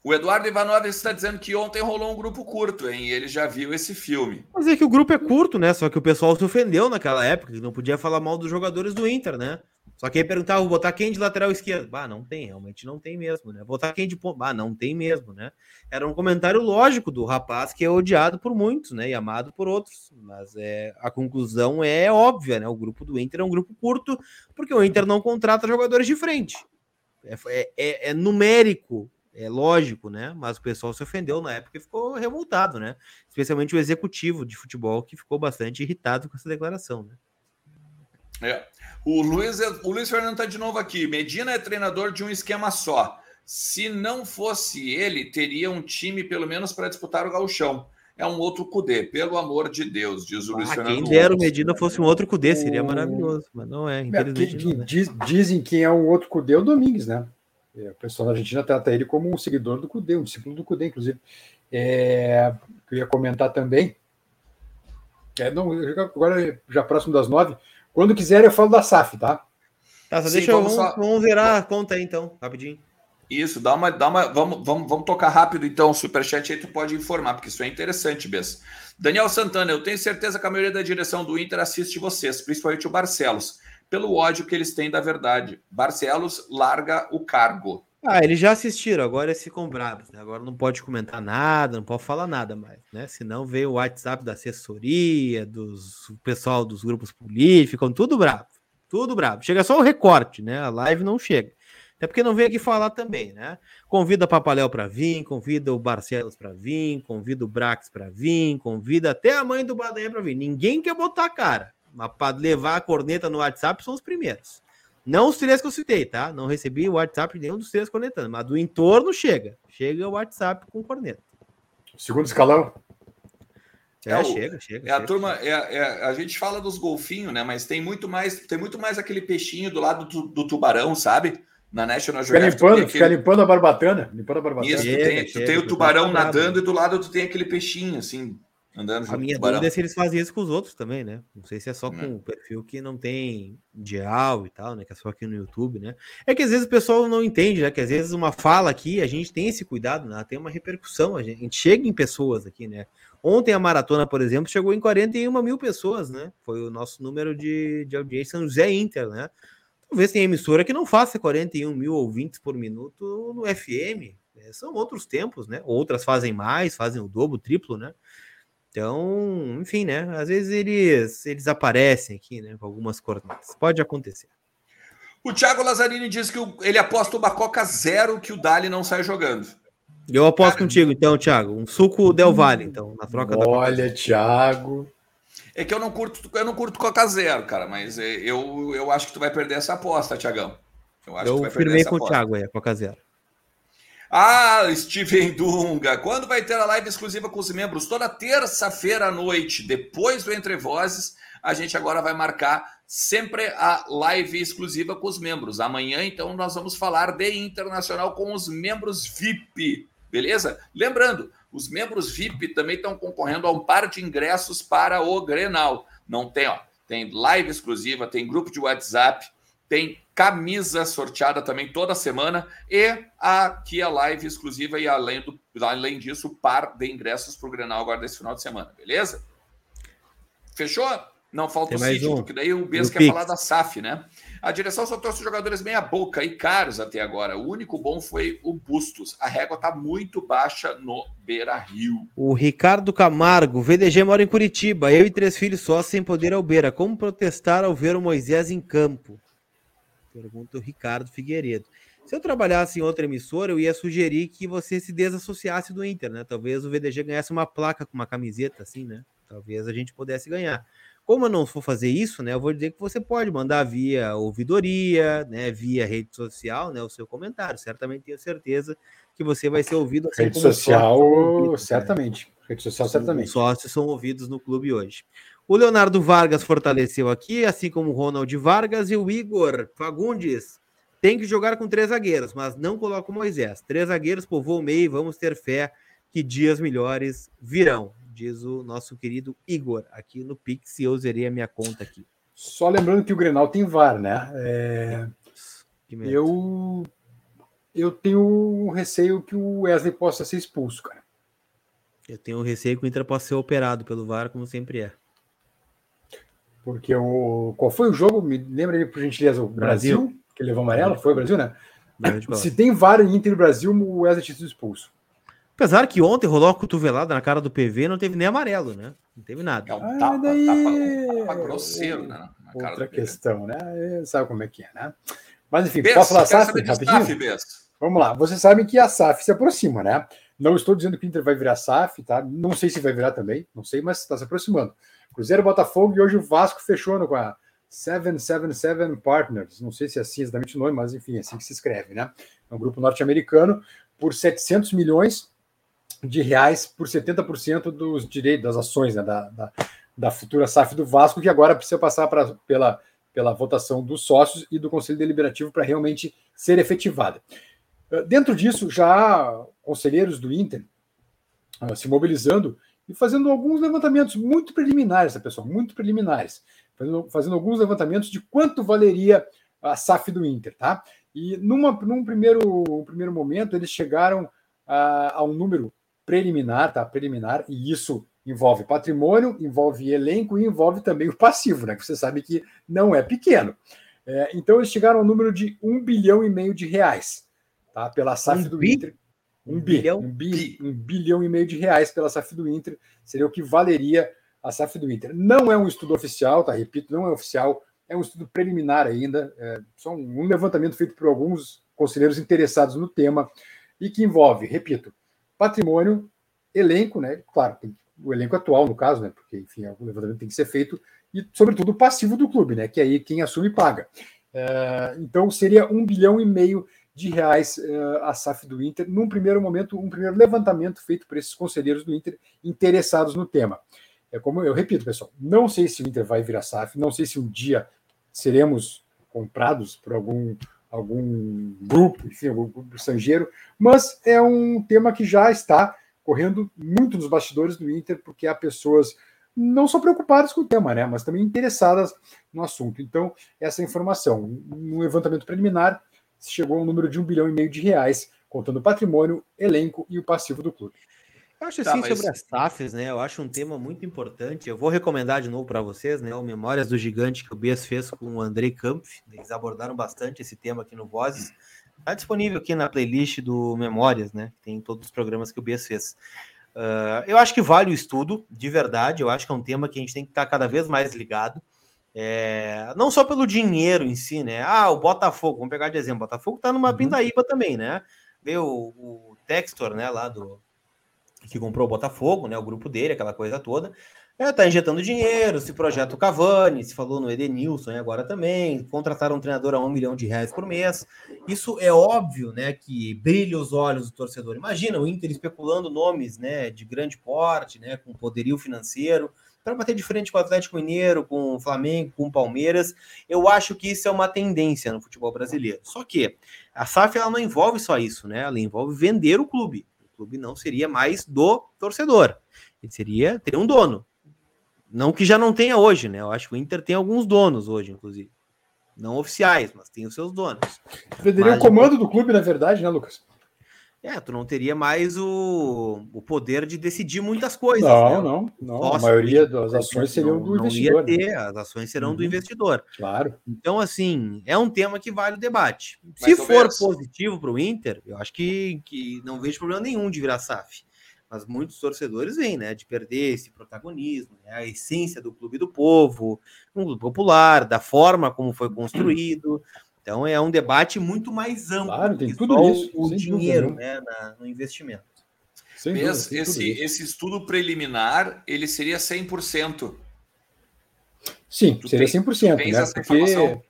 O Eduardo Ivanov está dizendo que ontem rolou um grupo curto, hein? E ele já viu esse filme. Mas é que o grupo é curto, né? Só que o pessoal se ofendeu naquela época, que não podia falar mal dos jogadores do Inter, né? Só que aí perguntava, vou botar quem de lateral esquerdo? Bah, não tem, realmente não tem mesmo, né? Botar quem de ponto? Bah, não tem mesmo, né? Era um comentário lógico do rapaz que é odiado por muitos, né? E amado por outros. Mas é, a conclusão é óbvia, né? O grupo do Inter é um grupo curto, porque o Inter não contrata jogadores de frente. É, é, é numérico é lógico, né? Mas o pessoal se ofendeu na época e ficou revoltado, né? Especialmente o executivo de futebol que ficou bastante irritado com essa declaração, né? É. O Luiz, é, o Luiz Fernando está de novo aqui. Medina é treinador de um esquema só. Se não fosse ele, teria um time pelo menos para disputar o gauchão. É um outro Cudê, pelo amor de Deus, diz o ah, Luiz Fernando. Quem dera o Medina fosse um outro Cudê, seria maravilhoso, mas não é. Infelizmente, não é. Diz, dizem que é um outro Cudê, o Domingues, né? É, o pessoal da Argentina trata ele como um seguidor do CUDE, um discípulo do CUDE, inclusive. É, queria comentar também. É, não, agora, já próximo das nove. Quando quiser, eu falo da SAF, tá? Tá, só Sim, deixa vamos, eu, vamos, vamos virar a conta aí, então, rapidinho. Isso, dá uma. Dá uma vamos, vamos, vamos tocar rápido, então. O superchat aí tu pode informar, porque isso é interessante, Bess. Daniel Santana, eu tenho certeza que a maioria da direção do Inter assiste vocês, principalmente o Barcelos pelo ódio que eles têm da verdade. Barcelos larga o cargo. Ah, eles já assistiram, agora é se comprados, né? Agora não pode comentar nada, não pode falar nada mais, né? Senão veio o WhatsApp da assessoria, dos o pessoal dos grupos políticos, ficam tudo bravo, tudo bravo. Chega só o recorte, né? A live não chega. Até porque não veio aqui falar também, né? Convida Papaléu para vir, convida o Barcelos para vir, convida o Brax para vir, convida até a mãe do Badanha para vir. Ninguém quer botar a cara. Mas para levar a corneta no WhatsApp são os primeiros. Não os três que eu citei, tá? Não recebi o WhatsApp de nenhum dos três cornetando, mas do entorno chega. Chega o WhatsApp com corneta. Segundo escalão. É, é o, chega, chega. É a chega, turma, é, é, a gente fala dos golfinhos, né? Mas tem muito mais, tem muito mais aquele peixinho do lado do, do tubarão, sabe? Na National Geographic. Fica limpando, fica limpando a barbatana. Limpando a barbatana. Isso, tu tem, tu tem o tubarão nadando e do lado tu tem aquele peixinho, assim, Andando a minha dúvida é se eles fazem isso com os outros também, né? Não sei se é só com o perfil que não tem dial e tal, né? Que é só aqui no YouTube, né? É que às vezes o pessoal não entende, né? Que às vezes uma fala aqui, a gente tem esse cuidado, né? Tem uma repercussão, a gente, a gente chega em pessoas aqui, né? Ontem a maratona, por exemplo, chegou em 41 mil pessoas, né? Foi o nosso número de, de audiência no Zé Inter, né? Talvez tenha emissora que não faça 41 mil ouvintes por minuto no FM. Né? São outros tempos, né? Outras fazem mais, fazem o dobro, o triplo, né? Então, enfim, né? Às vezes eles, eles aparecem aqui, né? Com algumas coordenadas. Pode acontecer. O Thiago Lazzarini diz que ele aposta uma Coca zero que o Dali não sai jogando. Eu aposto Cara, contigo, então, Thiago. Um suco Del Valle, então, na troca Olha, da. Olha, Thiago. É que eu não curto, eu não curto Coca zero, cara, mas é, eu, eu acho que tu vai perder essa aposta, Thiagão. Eu, acho eu que tu vai firmei com aposta. o Thiago aí, a Coca zero. Ah, Steven Dunga, quando vai ter a live exclusiva com os membros? Toda terça-feira à noite, depois do Entre Vozes, a gente agora vai marcar sempre a live exclusiva com os membros. Amanhã, então, nós vamos falar de internacional com os membros VIP, beleza? Lembrando, os membros VIP também estão concorrendo a um par de ingressos para o Grenal. Não tem, ó, tem live exclusiva, tem grupo de WhatsApp, tem camisa sorteada também toda semana e aqui a live exclusiva e além, do, além disso, par de ingressos para o Grenal agora desse final de semana, beleza? Fechou? Não falta o sítio, um. porque daí o Bes quer Pix. falar da SAF, né? A direção só trouxe jogadores meia boca e caros até agora. O único bom foi o Bustos. A régua tá muito baixa no Beira Rio. O Ricardo Camargo, VDG mora em Curitiba. Eu e três filhos só sem poder ao Beira. Como protestar ao ver o Moisés em campo? Pergunta o Ricardo Figueiredo. Se eu trabalhasse em outra emissora, eu ia sugerir que você se desassociasse do Inter, né? Talvez o VDG ganhasse uma placa com uma camiseta assim, né? Talvez a gente pudesse ganhar. Como eu não for fazer isso, né? Eu vou dizer que você pode mandar via ouvidoria, né? Via rede social, né? O seu comentário. Certamente tenho certeza que você vai ser ouvido. Assim rede social, né? certamente. Né? Rede social, certamente. Os sócios são ouvidos no clube hoje. O Leonardo Vargas fortaleceu aqui, assim como o Ronald Vargas e o Igor Fagundes. Tem que jogar com três zagueiros, mas não coloca o Moisés. Três zagueiros, povoam o meio, vamos ter fé que dias melhores virão, diz o nosso querido Igor, aqui no Pix, e eu zerei a minha conta aqui. Só lembrando que o Grenal tem VAR, né? É... Eu, eu tenho um receio que o Wesley possa ser expulso, cara. Eu tenho um receio que o Inter possa ser operado pelo VAR, como sempre é. Porque o. Qual foi o jogo? Me lembra aí, por gentileza, o Brasil, Brasil que levou amarelo? Foi o Brasil, né? Se tem em Inter e Brasil, o Wesley tinha sido expulso. Apesar que ontem rolou a cotovelada na cara do PV, não teve nem amarelo, né? Não teve nada. É um ah, tapa, daí... tapa, tapa grosseiro, né? Outra questão, né? Sabe como é que é, né? Mas enfim, Bess, posso falar SAF rapidinho? SAF, Vamos lá. Vocês sabem que a SAF se aproxima, né? Não estou dizendo que o Inter vai virar SAF, tá? Não sei se vai virar também, não sei, mas está se aproximando. Cruzeiro, Botafogo e hoje o Vasco fechou com a 777 Partners. Não sei se é assim exatamente o nome, mas enfim, é assim que se escreve, né? É um grupo norte-americano por 700 milhões de reais por 70% dos direitos das ações né, da, da, da, futura SAF do Vasco, que agora precisa passar pra, pela, pela votação dos sócios e do Conselho Deliberativo para realmente ser efetivada. Dentro disso, já conselheiros do Inter uh, se mobilizando e fazendo alguns levantamentos muito preliminares, pessoal, muito preliminares, fazendo, fazendo alguns levantamentos de quanto valeria a SAF do Inter, tá? E numa, num primeiro, um primeiro momento, eles chegaram a, a um número preliminar, tá? Preliminar, e isso envolve patrimônio, envolve elenco e envolve também o passivo, né? Que você sabe que não é pequeno. É, então eles chegaram ao número de um bilhão e meio de reais, tá? Pela SAF um do bi? Inter. Um, um bilhão? Um, bi, um bilhão e meio de reais pela SAF do Inter seria o que valeria a SAF do Inter. Não é um estudo oficial, tá? Repito, não é oficial, é um estudo preliminar ainda, é só um, levantamento feito por alguns conselheiros interessados no tema e que envolve, repito, patrimônio, elenco, né? Claro, o elenco atual, no caso, né? Porque, enfim, o levantamento tem que ser feito, e, sobretudo, o passivo do clube, né? Que aí quem assume paga. Uh, então, seria um bilhão e meio de reais uh, a SAF do Inter, num primeiro momento, um primeiro levantamento feito por esses conselheiros do Inter interessados no tema. É como eu repito, pessoal, não sei se o Inter vai virar SAF, não sei se um dia seremos comprados por algum algum grupo, enfim, algum grupo estrangeiro, mas é um tema que já está correndo muito nos bastidores do Inter, porque há pessoas não só preocupadas com o tema, né, mas também interessadas no assunto. Então, essa informação, no levantamento preliminar, chegou ao número de um bilhão e meio de reais, contando o patrimônio, elenco e o passivo do clube. Eu acho tá, assim tá, mas... sobre as SAFs, né? Eu acho um tema muito importante. Eu vou recomendar de novo para vocês, né? O Memórias do Gigante que o Bias fez com o Andrei Kampf. Eles abordaram bastante esse tema aqui no Vozes. Está disponível aqui na playlist do Memórias, né? Tem todos os programas que o Bias fez. Uh, eu acho que vale o estudo, de verdade. Eu acho que é um tema que a gente tem que estar cada vez mais ligado. É, não só pelo dinheiro em si, né? Ah, o Botafogo, vamos pegar de exemplo, o Botafogo tá numa uhum. pindaíba também, né? Vê o, o Textor, né, lá do que comprou o Botafogo, né? O grupo dele, aquela coisa toda. É, tá injetando dinheiro, se projeta o Cavani, se falou no Edenilson agora também, contrataram um treinador a um milhão de reais por mês. Isso é óbvio, né, que brilha os olhos do torcedor. Imagina o Inter especulando nomes, né, de grande porte, né, com poderio financeiro, para bater de frente com o Atlético Mineiro, com o Flamengo, com o Palmeiras. Eu acho que isso é uma tendência no futebol brasileiro. Só que a SAF ela não envolve só isso, né? Ela envolve vender o clube. O clube não seria mais do torcedor. Ele seria ter um dono. Não que já não tenha hoje, né? Eu acho que o Inter tem alguns donos hoje, inclusive. Não oficiais, mas tem os seus donos. Venderia o comando do clube, na verdade, né, Lucas? É, tu não teria mais o, o poder de decidir muitas coisas. Não, né? não, não. a maioria das ações seriam do não investidor. Ia ter, as ações serão uhum. do investidor. Claro. Então, assim, é um tema que vale o debate. Se for positivo para o Inter, eu acho que, que não vejo problema nenhum de virar SAF mas muitos torcedores vêm, né, de perder esse protagonismo, né, a essência do clube do povo, um clube popular, da forma como foi construído. Então é um debate muito mais amplo. Claro, tem tudo isso. O dinheiro, dúvida, né, na, no investimento. Esse, esse estudo preliminar, ele seria 100%. Sim, tu seria 100%, tem, né? Porque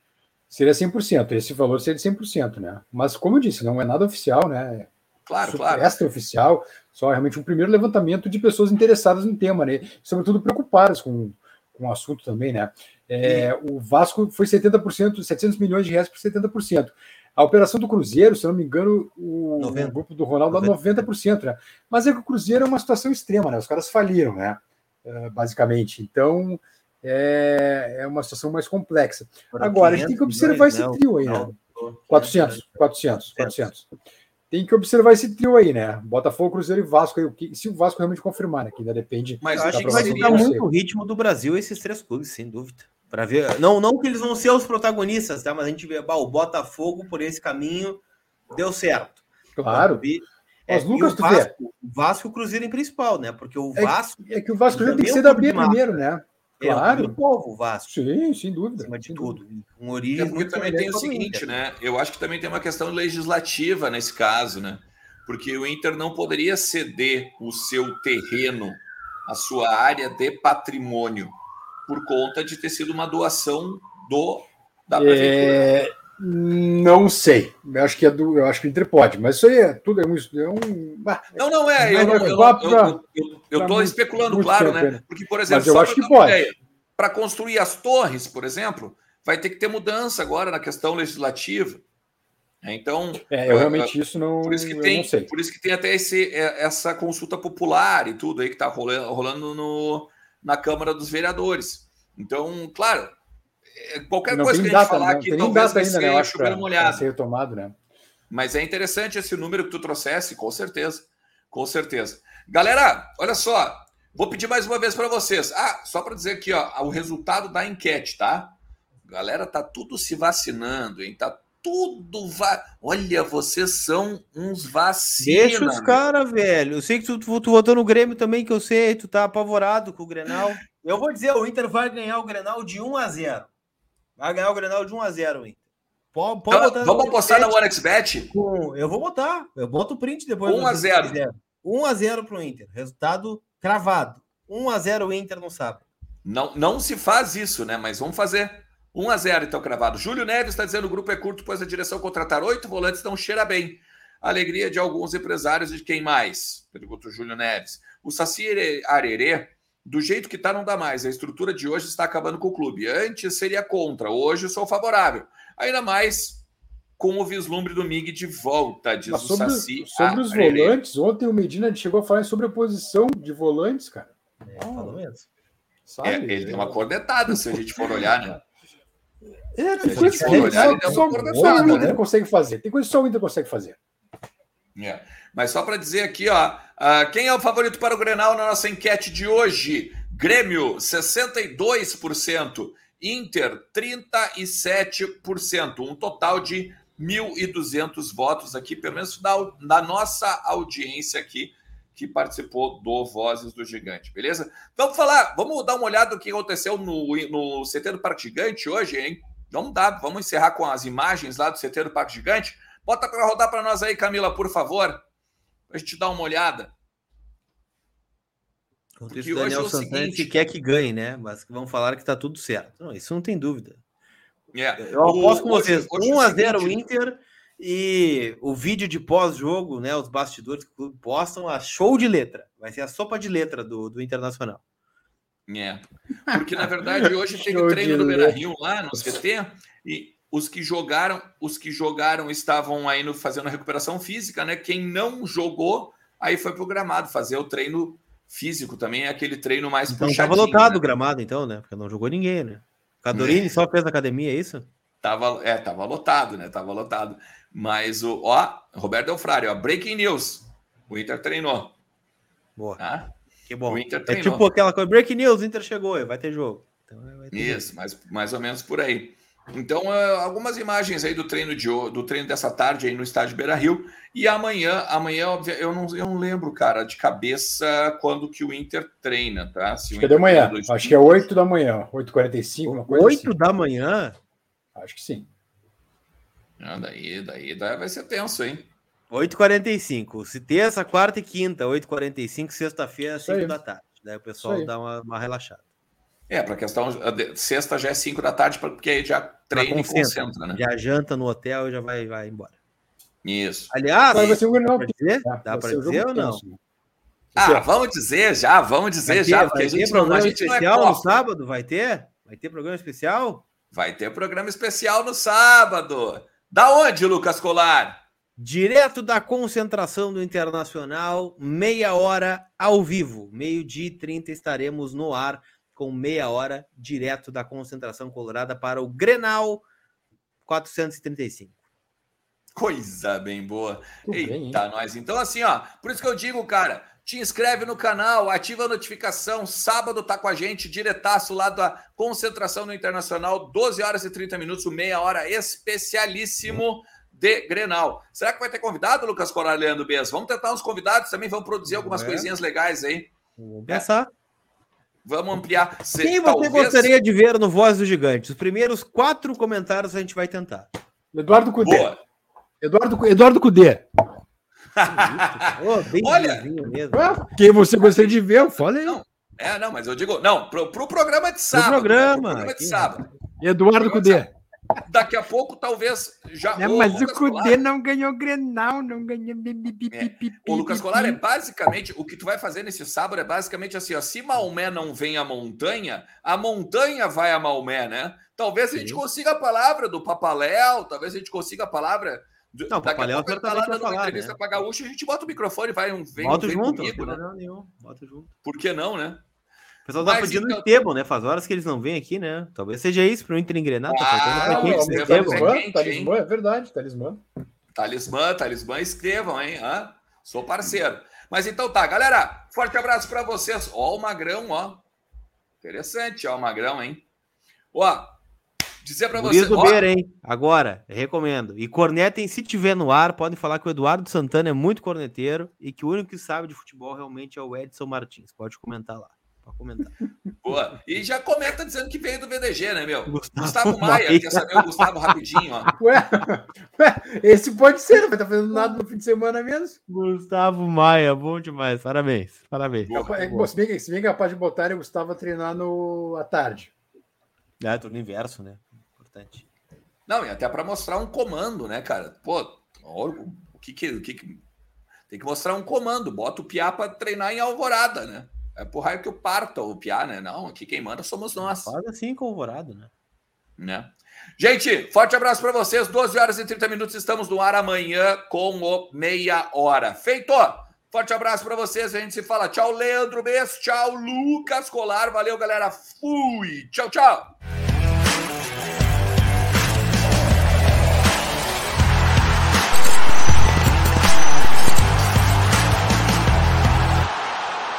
seria 100%, esse valor seria 100%, né? Mas como eu disse, não é nada oficial, né? Claro, claro. Extra-oficial, só realmente um primeiro levantamento de pessoas interessadas no tema, né? Sobretudo preocupadas com, com o assunto também, né? É, o Vasco foi 70%, 700 milhões de reais por 70%. A operação do Cruzeiro, se não me engano, o, o grupo do Ronaldo dá 90%, né? Mas é que o Cruzeiro é uma situação extrema, né? Os caras faliram, né? Uh, basicamente. Então, é, é uma situação mais complexa. Agora, a gente tem que observar milhões, esse trio aí, né? 400, 400, 400 tem que observar esse trio aí, né? Botafogo, Cruzeiro e Vasco. Aí, se o Vasco realmente confirmar, né? Que ainda depende. Mas acho que vai mudar muito o ritmo do Brasil esses três clubes, sem dúvida. Para ver, não, não que eles vão ser os protagonistas, tá? Mas a gente vê bah, o Botafogo por esse caminho deu certo. Claro. É, Mas Lucas, o Vasco, o Vasco, o Cruzeiro em principal, né? Porque o Vasco. É, é que o Vasco tem que ser da B primeiro, né? Claro. É o povo, o Vasco. Sim, sem dúvida. Acima de sem tudo. Dúvida. Um origem é porque também tem o seguinte, né? Eu acho que também tem uma questão legislativa nesse caso, né? Porque o Inter não poderia ceder o seu terreno, a sua área de patrimônio, por conta de ter sido uma doação do da prefeitura. É... Não sei. Eu acho que é do. Eu acho que o Inter pode, mas isso aí é tudo é um. É um... Não, não é. Eu, eu, eu, eu, eu estou especulando, claro, né? Porque, por exemplo, eu acho que pode. Para construir as torres, por exemplo, vai ter que ter mudança agora na questão legislativa. Então, é, eu realmente isso não, por isso que tem, não sei. Por isso que tem até esse, essa consulta popular e tudo aí que está rolando, rolando no, na Câmara dos Vereadores. Então, claro, é, qualquer não coisa que a gente data, falar aqui, talvez vai ainda, ser né, chover molhado. Ser retomado, né? Mas é interessante esse número que tu trouxesse, com certeza. Com certeza. Galera, olha só. Vou pedir mais uma vez para vocês. Ah, só para dizer aqui, ó, o resultado da enquete, tá? Galera, tá tudo se vacinando, hein? Tá tudo va... Olha, vocês são uns vacinas. Deixa os caras, velho. Eu sei que tu, tu, tu votou no Grêmio também, que eu sei, tu tá apavorado com o Grenal. Eu vou dizer, o Inter vai ganhar o Grenal de 1 a 0. Vai ganhar o Grenal de 1 a 0 Inter. Pode, pode então, vamos apostar na OneXBet? Eu vou botar. Eu boto o print depois. 1 a 0. 1 a 0 pro Inter. Resultado cravado. 1 a 0 Inter no sábado. Não, não se faz isso, né? Mas vamos fazer. 1 a 0 então cravado. Júlio Neves está dizendo o grupo é curto, pois a direção contratar oito volantes não cheira bem. Alegria de alguns empresários e de quem mais? Pergunta o Júlio Neves. O Saci Arerê do jeito que está, não dá mais. A estrutura de hoje está acabando com o clube. Antes seria contra, hoje sou favorável. Ainda mais com o vislumbre do Mig de volta, diz Mas o sobre, Saci. sobre os volantes, ontem o Medina chegou a falar sobre a posição de volantes, cara. É, falou mesmo. Sabe? É, ele deu uma cornetada, se a gente for olhar, né? É, tem coisa que olhar, só, o né? Inter consegue fazer. Tem coisa que só o Inter consegue fazer. É. Mas só para dizer aqui, ó, ah, quem é o favorito para o Grenal na nossa enquete de hoje? Grêmio, 62%, Inter, 37%, um total de 1.200 votos aqui, pelo menos da, nossa audiência aqui, que participou do Vozes do Gigante, beleza? Vamos falar, vamos dar uma olhada no que aconteceu no, no CT do Parque Gigante hoje, hein? Vamos dar, vamos encerrar com as imagens lá do CT do Parque Gigante. Bota para rodar para nós aí, Camila, por favor, para a gente dar uma olhada. Porque isso, o Daniel hoje é o Santana seguinte- que quer que ganhe, né? Mas vão falar que tá tudo certo. Não, isso não tem dúvida. É. Eu aposto com vocês. hoje é o 1x0 seguinte, Inter e o vídeo de pós-jogo, né? Os bastidores que o clube postam, a show de letra. Vai ser a sopa de letra do, do Internacional. É. Porque, na verdade, hoje teve treino letra. Beira Rio lá no CT e os que jogaram, os que jogaram estavam aí no, fazendo a recuperação física, né? Quem não jogou, aí foi pro gramado fazer o treino físico também, é aquele treino mais Então puxadinho. tava lotado né? o gramado, então, né? Porque não jogou ninguém, né? Cadorini só fez academia, é isso? Tava, é, tava lotado, né? Tava lotado. Mas o, ó, Roberto Delfrari, ó, breaking news. O Inter treinou, Boa. tá? Que bom. O Inter É treinou. tipo aquela coisa, break news, Inter chegou, vai ter jogo. Então, vai ter jogo. Isso, mais, mais ou menos por aí. Então, ah, algumas imagens aí do treino de do treino dessa tarde aí no estádio Beira Rio. E amanhã, amanhã, eu não, eu não lembro, cara, de cabeça quando que o Inter treina, tá? Se o Acho que é de manhã. Acho que é dias. 8 da manhã. 8h45, uma coisa 8 assim. da manhã, Acho que sim. Ah, daí, daí, daí vai ser tenso, hein? 8h45. Se terça, quarta e quinta, 8h45, sexta-feira, Isso aí. 5 da tarde. Daí o pessoal dá uma, uma relaxada. É, para questão. a de- Sexta já é 5 da tarde, porque aí já treina e concentra. né? Já janta no hotel e já vai, vai embora. Isso. Aliás, Mas vai ser um Grenal dá pra tenso, dizer, né? dá Vai pra dizer ou não? tenso, né? Ah, vamos dizer já, vamos dizer Vai ter, já, vai porque a ter gente, não, a programa gente não é especial no cofre. sábado? Vai ter? Vai ter programa especial? Vai ter programa especial no sábado. Da onde, Lucas Colar? Direto da concentração do Internacional, meia hora ao vivo. Meio-dia e 30 estaremos no ar com meia hora direto da concentração colorada para o Grenal 435. Coisa bem boa. Tudo bem? Eita, nós. Então, assim, ó, por isso que eu digo, cara, te inscreve no canal, ativa a notificação. Sábado tá com a gente, diretaço lá da concentração no Internacional, 12 horas e 30 minutos, meia hora especialíssimo de Grenal. Será que vai ter convidado, Lucas Colar, Leandro Bez? Vamos tentar uns convidados também, vamos produzir algumas É. coisinhas legais aí. Vamos pensar. Vamos ampliar. Se- Quem você talvez- gostaria de ver no Voz do Gigante? Os primeiros quatro comentários a gente vai tentar. Eduardo Cudê. Boa. Eduardo, Eduardo Cudê. Bem Olha. Ué, Quem você gostaria de ver? Fala aí. Não. É, não, mas eu digo, não, pro, pro programa de sábado. né? programa, Pro programa de sábado. Eduardo Cudê. Daqui a pouco, talvez, já. É, mas o Cudê não ganhou Grenal, não ganhou. O Lucas Colar é basicamente o que tu vai fazer nesse sábado é basicamente assim, ó. Se Maomé não vem à montanha, a montanha vai a Maomé, né? Talvez a gente Sim. consiga a palavra do Papaléu, talvez a gente consiga a palavra. Do, Não, daqui a Papaléu tá lá dando uma falar, entrevista né? pra Gaúcho, a gente bota o microfone, vai um vem, Bota vem junto, comigo, né? nenhum. Bota junto. Por que não, né? O pessoal tá pedindo então- Esteban, né? Faz horas que eles não vêm aqui, né? Talvez seja isso para o Inter engrenar. Tá Ah, faltando não, pra quem não, Talismã, quente, talismã, é verdade, talismã. Talismã, talismã, escrevam, hein? Hã? Sou parceiro. Mas então tá, galera. Forte abraço para vocês. Ó, o Magrão, ó. Interessante, ó, o Magrão, hein? Ó, dizer para vocês. do ó, Beira, hein? Agora, recomendo. E cornetem, se tiver no ar, podem falar que o Eduardo Santana é muito corneteiro e que o único que sabe de futebol realmente é o Edson Martins. Pode comentar lá. Pode comentar. boa. E já comenta dizendo que veio do VDG, né, meu? Gustavo Gustavo Maia, Maia. quer saber o Gustavo rapidinho, ó. Ué, ué, esse pode ser, não vai estar fazendo nada no fim de semana mesmo. Gustavo Maia, bom demais. Parabéns. Parabéns. Boa. É, se, bem, que- se bem capaz de botar o Gustavo a treinar no, à tarde. É, turno inverso, né? Importante. Não, e até para mostrar um comando, né, cara? Pô, o que que, o que que- Tem que mostrar um comando. Bota o Piá para treinar em Alvorada, né? É por raio que eu parta o Piá, né? Não, aqui quem manda somos nós. Faz assim com o Alvorado, né? Né? Gente, forte abraço para vocês. 12 horas e 30 minutos. Estamos no ar amanhã com o Meia Hora. Feito! Forte abraço para vocês. A gente se fala. Tchau, Leandro Bess. Tchau, Lucas Colar. Valeu, galera. Fui. Tchau, tchau.